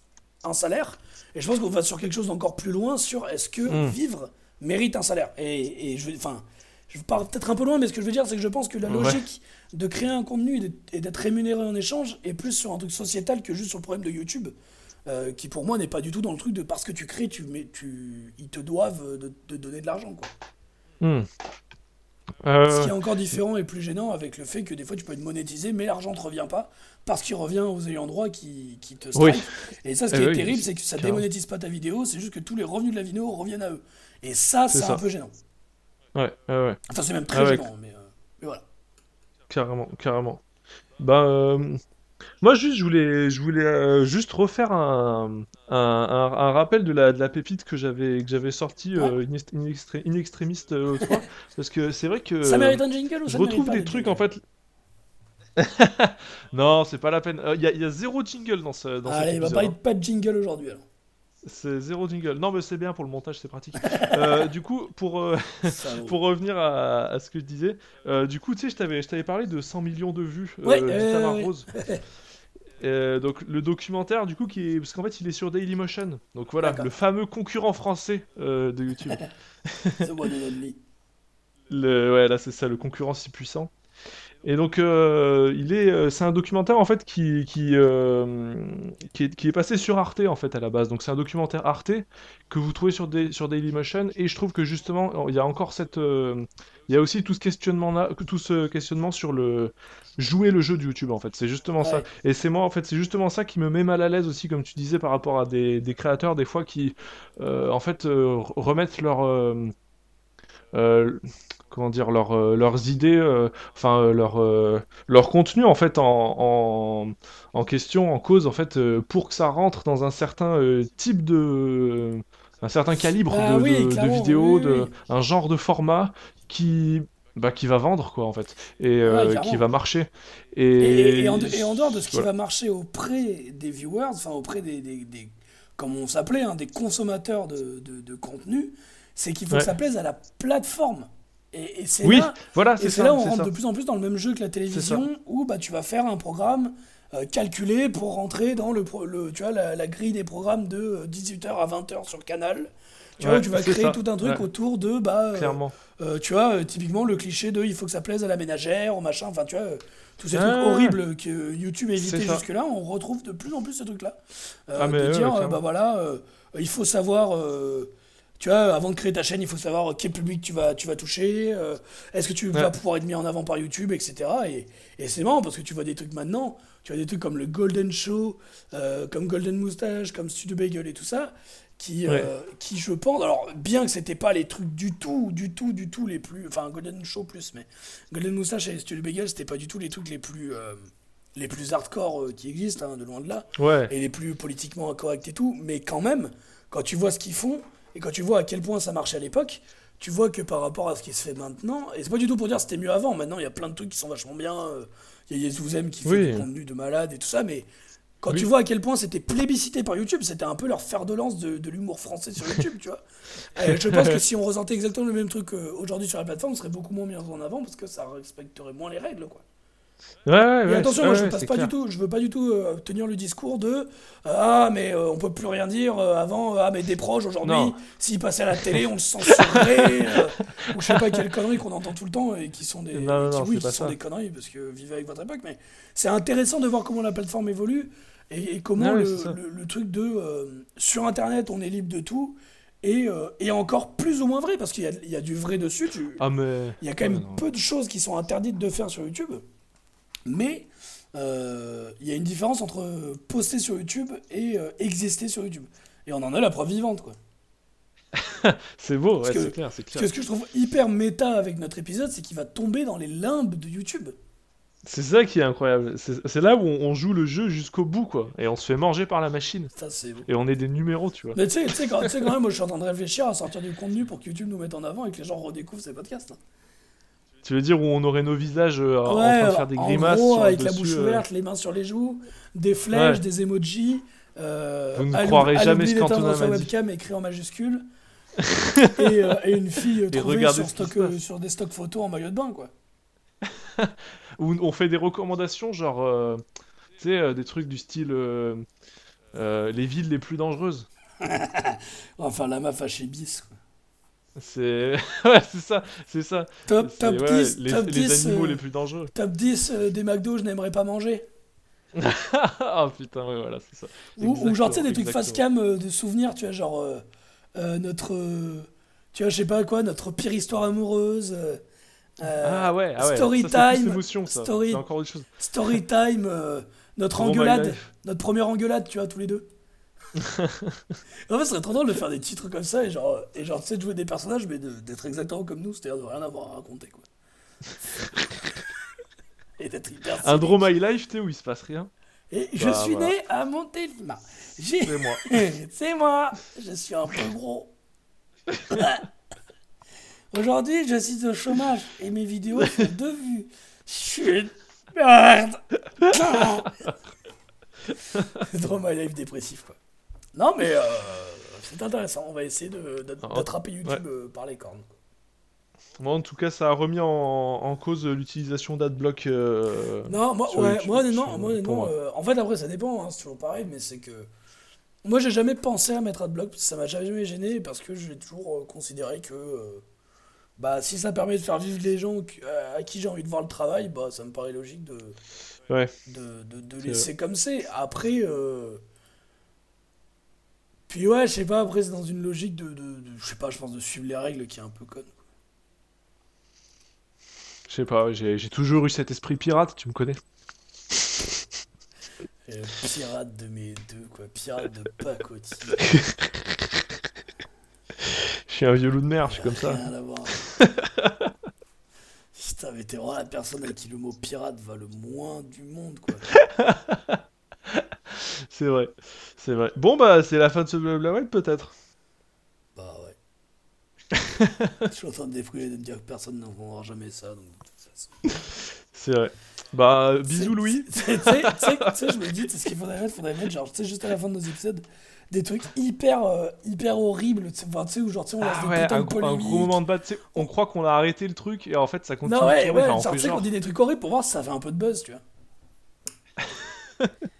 un salaire? Et je pense qu'on va sur quelque chose d'encore plus loin sur est-ce que Mm. vivre mérite un salaire? Et, et je vais, enfin, je pars peut-être un peu loin, mais ce que je veux dire, c'est que je pense que la Ouais. logique de créer un contenu et d'être rémunéré en échange est plus sur un truc sociétal que juste sur le problème de YouTube. Euh, qui pour moi n'est pas du tout dans le truc de parce que tu crées, tu, ils te doivent de, de donner de l'argent. quoi. Hmm. Ce Euh, qui est encore différent et plus gênant avec le fait que des fois tu peux être monétisé, mais l'argent ne te revient pas parce qu'il revient aux ayants droit qui, qui te Oui. strike. Et ça, ce Eh qui est oui, terrible, c'est que ça carrément. démonétise pas ta vidéo, c'est juste que tous les revenus de la vidéo reviennent à eux. Et ça, C'est un peu gênant. ouais, ouais, ouais. Enfin, c'est même très Ah ouais. gênant, mais, euh, mais voilà. Carrément, carrément. Bah, euh, moi, juste, je voulais, je voulais euh, juste refaire un, un, un- un rappel de la, de la pépite que j'avais, que j'avais sorti euh, in, in euh, l'autre fois. Parce que c'est vrai que ça mérite un jingle ou je ça mérite retrouve pas des trucs en fait. non, c'est pas la peine. Il y, a- y a zéro jingle dans ce, dans cet Allez, il va parler hein. de pas de jingle aujourd'hui alors. C'est zéro jingle. Non, mais c'est bien pour le montage, c'est pratique. Euh, du coup, pour, euh, pour revenir à, à ce que je disais, euh, du coup, tu sais, je t'avais, je t'avais parlé de 100 millions de vues Ouais, ouais. Rose. Donc le documentaire, du coup, qui est... parce qu'en fait, il est sur Dailymotion. Donc voilà, le fameux concurrent français de YouTube. The one and only. Le, ouais, là c'est ça, le concurrent si puissant. Et donc, euh, il est, euh, c'est un documentaire en fait qui, qui, euh, qui, est, qui est passé sur Arte en fait à la base. Donc c'est un documentaire Arte que vous trouvez sur, des, sur Dailymotion. Et je trouve que justement, il y a encore cette, euh, il y a aussi tout ce questionnement là, tout ce questionnement sur le jouer le jeu de YouTube en fait. C'est justement ça. Et c'est moi en fait, c'est justement ça qui me met mal à l'aise aussi, comme tu disais, par rapport à des, des créateurs des fois qui, en fait, remettent leur comment dire leur, euh, leurs idées euh, enfin euh, leur euh, leur contenu en fait en, en, en question en cause en fait euh, pour que ça rentre dans un certain euh, type de un certain calibre Ah de, oui, de- vidéo oui, de un genre de format qui bah, qui va vendre quoi en fait et euh, Ouais, qui va marcher. Et, Et, en, et en dehors de ce qui voilà. va marcher auprès des viewers, enfin auprès des, des, des- comme on s'appelait, hein, des consommateurs de, de contenu, c'est qu'il faut Ouais. que ça plaise à la plateforme. Et, et c'est oui là, voilà c'est là où on rentre ça. de plus en plus dans le même jeu que la télévision, où bah, tu vas faire un programme euh, calculé pour rentrer dans le, le, tu vois, la, la grille des programmes de 18h à 20h sur Canal. Tu vois, Ouais, tu vas créer ça. tout un truc Ouais. autour de bah, euh, clairement euh, tu vois, euh, typiquement le cliché de il faut que ça plaise à la ménagère, au machin, enfin tu vois, euh, tous ces Ah, trucs horribles que YouTube évitait C'est ça. jusque-là, on retrouve de plus en plus ce truc-là. Euh, Ah, de dire, ouais, euh, bah voilà, euh, il faut savoir, euh, tu vois, avant de créer ta chaîne, il faut savoir quel public tu vas, tu vas toucher, euh, est-ce que tu vas pouvoir être mis en avant par YouTube, etc. Et, et c'est marrant parce que tu vois des trucs maintenant, tu vois des trucs comme le Golden Show, euh, comme Golden Moustache, comme Studio Bagel et tout ça, qui, Ouais. euh, qui je pense, alors bien que c'était pas les trucs du tout, du tout, du tout les plus, enfin Golden Show plus, mais Golden Moustache et Studio Bagel, c'était pas du tout les trucs les plus, les plus hardcore qui existent, hein, de loin de là, ouais et les plus politiquement incorrects et tout, mais quand même, quand tu vois ce qu'ils font, et quand tu vois à quel point ça marchait à l'époque, tu vois que par rapport à ce qui se fait maintenant, et c'est pas du tout pour dire c'était mieux avant, maintenant il y a plein de trucs qui sont vachement bien, euh, il y a Aime qui fait du contenu de malade et tout ça, mais Quand Oui. tu vois à quel point c'était plébiscité par YouTube, c'était un peu leur fer de lance de, de l'humour français sur YouTube, tu vois. Et je pense que si on ressentait exactement le même truc euh, aujourd'hui sur la plateforme, on serait beaucoup moins mis en avant parce que ça respecterait moins les règles, quoi. Ouais, ouais, Et attention, ouais, moi je ouais, passe pas clair. du tout, je veux pas du tout euh, tenir le discours de euh, ah mais euh, on peut plus rien dire euh, avant ah mais des proches aujourd'hui s'ils passaient à la télé on le censurerait ou je sais pas quelles conneries qu'on entend tout le temps et qui sont des Non, qui, non, oui, qui sont des conneries parce que vivez avec votre époque mais c'est intéressant de voir comment la plateforme évolue et, et comment Ah le, truc de sur internet on est libre de tout et, euh, et encore plus ou moins vrai parce qu'il y y a du vrai dessus tu, Ah, mais. il y a quand même peu de choses qui sont interdites de faire sur YouTube, mais euh, il y a une différence entre poster sur YouTube et euh, exister sur YouTube. Et on en a la preuve vivante, quoi. C'est beau, ouais, c'est clair, c'est clair. que ce que je trouve hyper méta avec notre épisode, c'est qu'il va tomber dans les limbes de YouTube. C'est ça qui est incroyable. C'est là où on, on joue le jeu jusqu'au bout, quoi. Et on se fait manger par la machine. Ça, c'est beau. Et on est des numéros, tu vois. Mais tu sais, quand, quand même, moi je suis en train de réfléchir à sortir du contenu pour que YouTube nous mette en avant et que les gens redécouvrent ces podcasts. hein. Tu veux dire où on aurait nos visages euh, en Ouais, train de faire des en grimaces gros, avec la bouche euh, ouverte, les mains sur les joues, des flèches, Ouais. des emojis. Euh, Vous ne croirez jamais ce qu'Antonin m'a dit. webcam écrit en majuscule. et, euh, et une fille trouvée sur, stock, sur des stocks photos en maillot de bain, quoi. Où on fait des recommandations, genre, tu sais, des trucs du style les villes les plus dangereuses. Enfin, la meuf à chez Bis. C'est ouais, c'est ça, c'est ça. Top, top ouais, 10, les, top les 10, animaux euh, les plus dangereux. top 10 euh, des McDo, je n'aimerais pas manger. ah putain, ouais, voilà, c'est ça. Ou, ou genre, tu sais, des trucs face cam euh, de souvenirs, tu vois, genre notre. tu vois, je sais pas quoi, notre pire histoire amoureuse. Ah ouais, ah ouais. Story ça, time, l'émotion, ça. story- encore chose. Story time, notre engueulade, notre première engueulade, tu vois, tous les deux. en fait, ce serait trop drôle de faire des titres comme ça et genre, et genre tu sais, de jouer des personnages, mais de- d'être exactement comme nous, c'est-à-dire de rien avoir à raconter, quoi. et d'être hyper. Un. Draw My Life, tu sais, où il se passe rien. Et je Bah, suis voilà. né à Montélimar. C'est moi. C'est moi, je suis un peu gros. Aujourd'hui, je suis au chômage et mes vidéos font deux vues. Je suis une merde. My life dépressif, quoi. Non, mais euh, c'est intéressant. On va essayer Ah, d'attraper YouTube euh, par les cornes. Moi, en tout cas, ça a remis en, en cause l'utilisation d'adblock. euh, Non, moi, ouais, YouTube, moi, sur- euh, en fait, après, ça dépend, hein, c'est toujours pareil, mais c'est que. Moi, j'ai jamais pensé à mettre Adblock, parce que ça m'a jamais gêné, parce que j'ai toujours euh, considéré que. euh, bah, si ça permet de faire vivre les gens à, qui j'ai envie de voir le travail, bah, ça me paraît logique de. Ouais. De, de, de laisser comme c'est. Après. Euh, Puis, ouais, je sais pas, après, c'est dans une logique de, de, de- Je sais pas, je pense de suivre les règles qui est un peu conne. Je sais pas, j'ai toujours eu cet esprit pirate, tu me connais. Le pirate de mes deux, quoi. Pirate de pacotille. Je suis un vieux loup de mer, je suis comme ça. Rien. Putain, mais t'es vraiment la personne à qui le mot pirate va le moins du monde, quoi. C'est vrai, c'est vrai. Bon, bah, c'est la fin de ce blabla web, peut-être. Bah ouais. Je suis en train de défouler de me dire que personne n'entendra jamais ça, donc de toute façon. C'est vrai. Bah, bisous, Louis. Tu sais, je me dis, c'est ce qu'il faudrait mettre, faudrait mettre, genre, tu sais, juste à la fin de nos épisodes, des trucs hyper, euh, hyper horribles, tu sais, enfin, tu sais, où genre, tu sais, on lance Ah des ouais, un, de un gros moment de bas, tu sais, on croit qu'on a arrêté le truc et en fait ça continue. Non, ouais, de tourner. ouais, Enfin, on genre, fait tu sais genre. qu'on dit des trucs horribles pour voir si ça fait un peu de buzz, tu vois.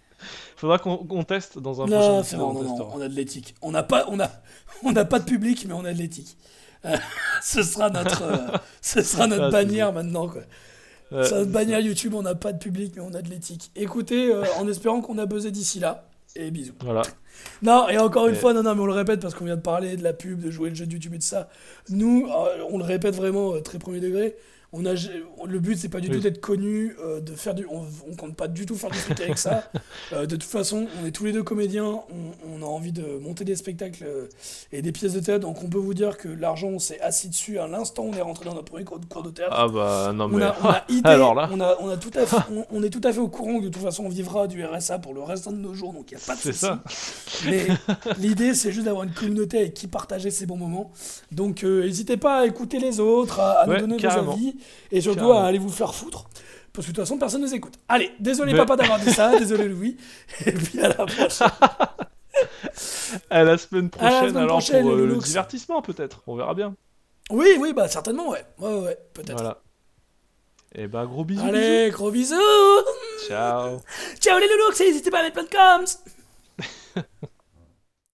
Faudra qu'on teste dans un Non, prochain bon, on non, non, on a de l'éthique. On n'a pas, on a, on n'a pas de public, mais on a de l'éthique. Euh, ce sera notre, euh, ce sera notre Ah, bannière maintenant, quoi. Ouais, C'est notre bannière YouTube, on n'a pas de public, mais on a de l'éthique. Écoutez, euh, en espérant qu'on a buzzé d'ici là, et bisous. ça. Voilà. Non, et encore une fois, non, non, mais on le répète parce qu'on vient de parler de la pub, de jouer le jeu de YouTube et de ça. Nous, euh, on le répète vraiment euh, très premier degré. On a, le but, c'est pas du Oui. tout d'être connu, euh, de faire du, on, on compte pas du tout faire du fric avec ça. Euh, de toute façon, on est tous les deux comédiens, on, on a envie de monter des spectacles euh, et des pièces de théâtre, donc on peut vous dire que l'argent, on s'est assis dessus à l'instant où on est rentré dans notre premier cours de, cours de théâtre. Ah bah non On mais. a, on a idée, Alors là. on a, on a tout à fait, on, est tout à fait au courant que de toute façon on vivra du RSA pour le reste de nos jours, donc il n'y a pas de C'est souci. ça. Mais l'idée, c'est juste d'avoir une communauté avec qui partager ces bons moments. Donc, euh, n'hésitez pas à écouter les autres, à, à nous donner carrément. vos avis, et surtout Carrément. à aller vous faire foutre. Parce que de toute façon, personne ne nous écoute. Allez, désolé Mais- papa d'avoir dit ça, désolé Louis. Et puis à la prochaine. À la semaine la prochaine, semaine alors prochaine, pour euh, le Loulous. divertissement peut-être. On verra bien. Oui, oui, bah certainement, ouais. Ouais, ouais, peut-être. Voilà. Et bah gros bisous. Allez, gros bisous bisous. Ciao. Ciao les loulous, n'hésitez pas à mettre plein de coms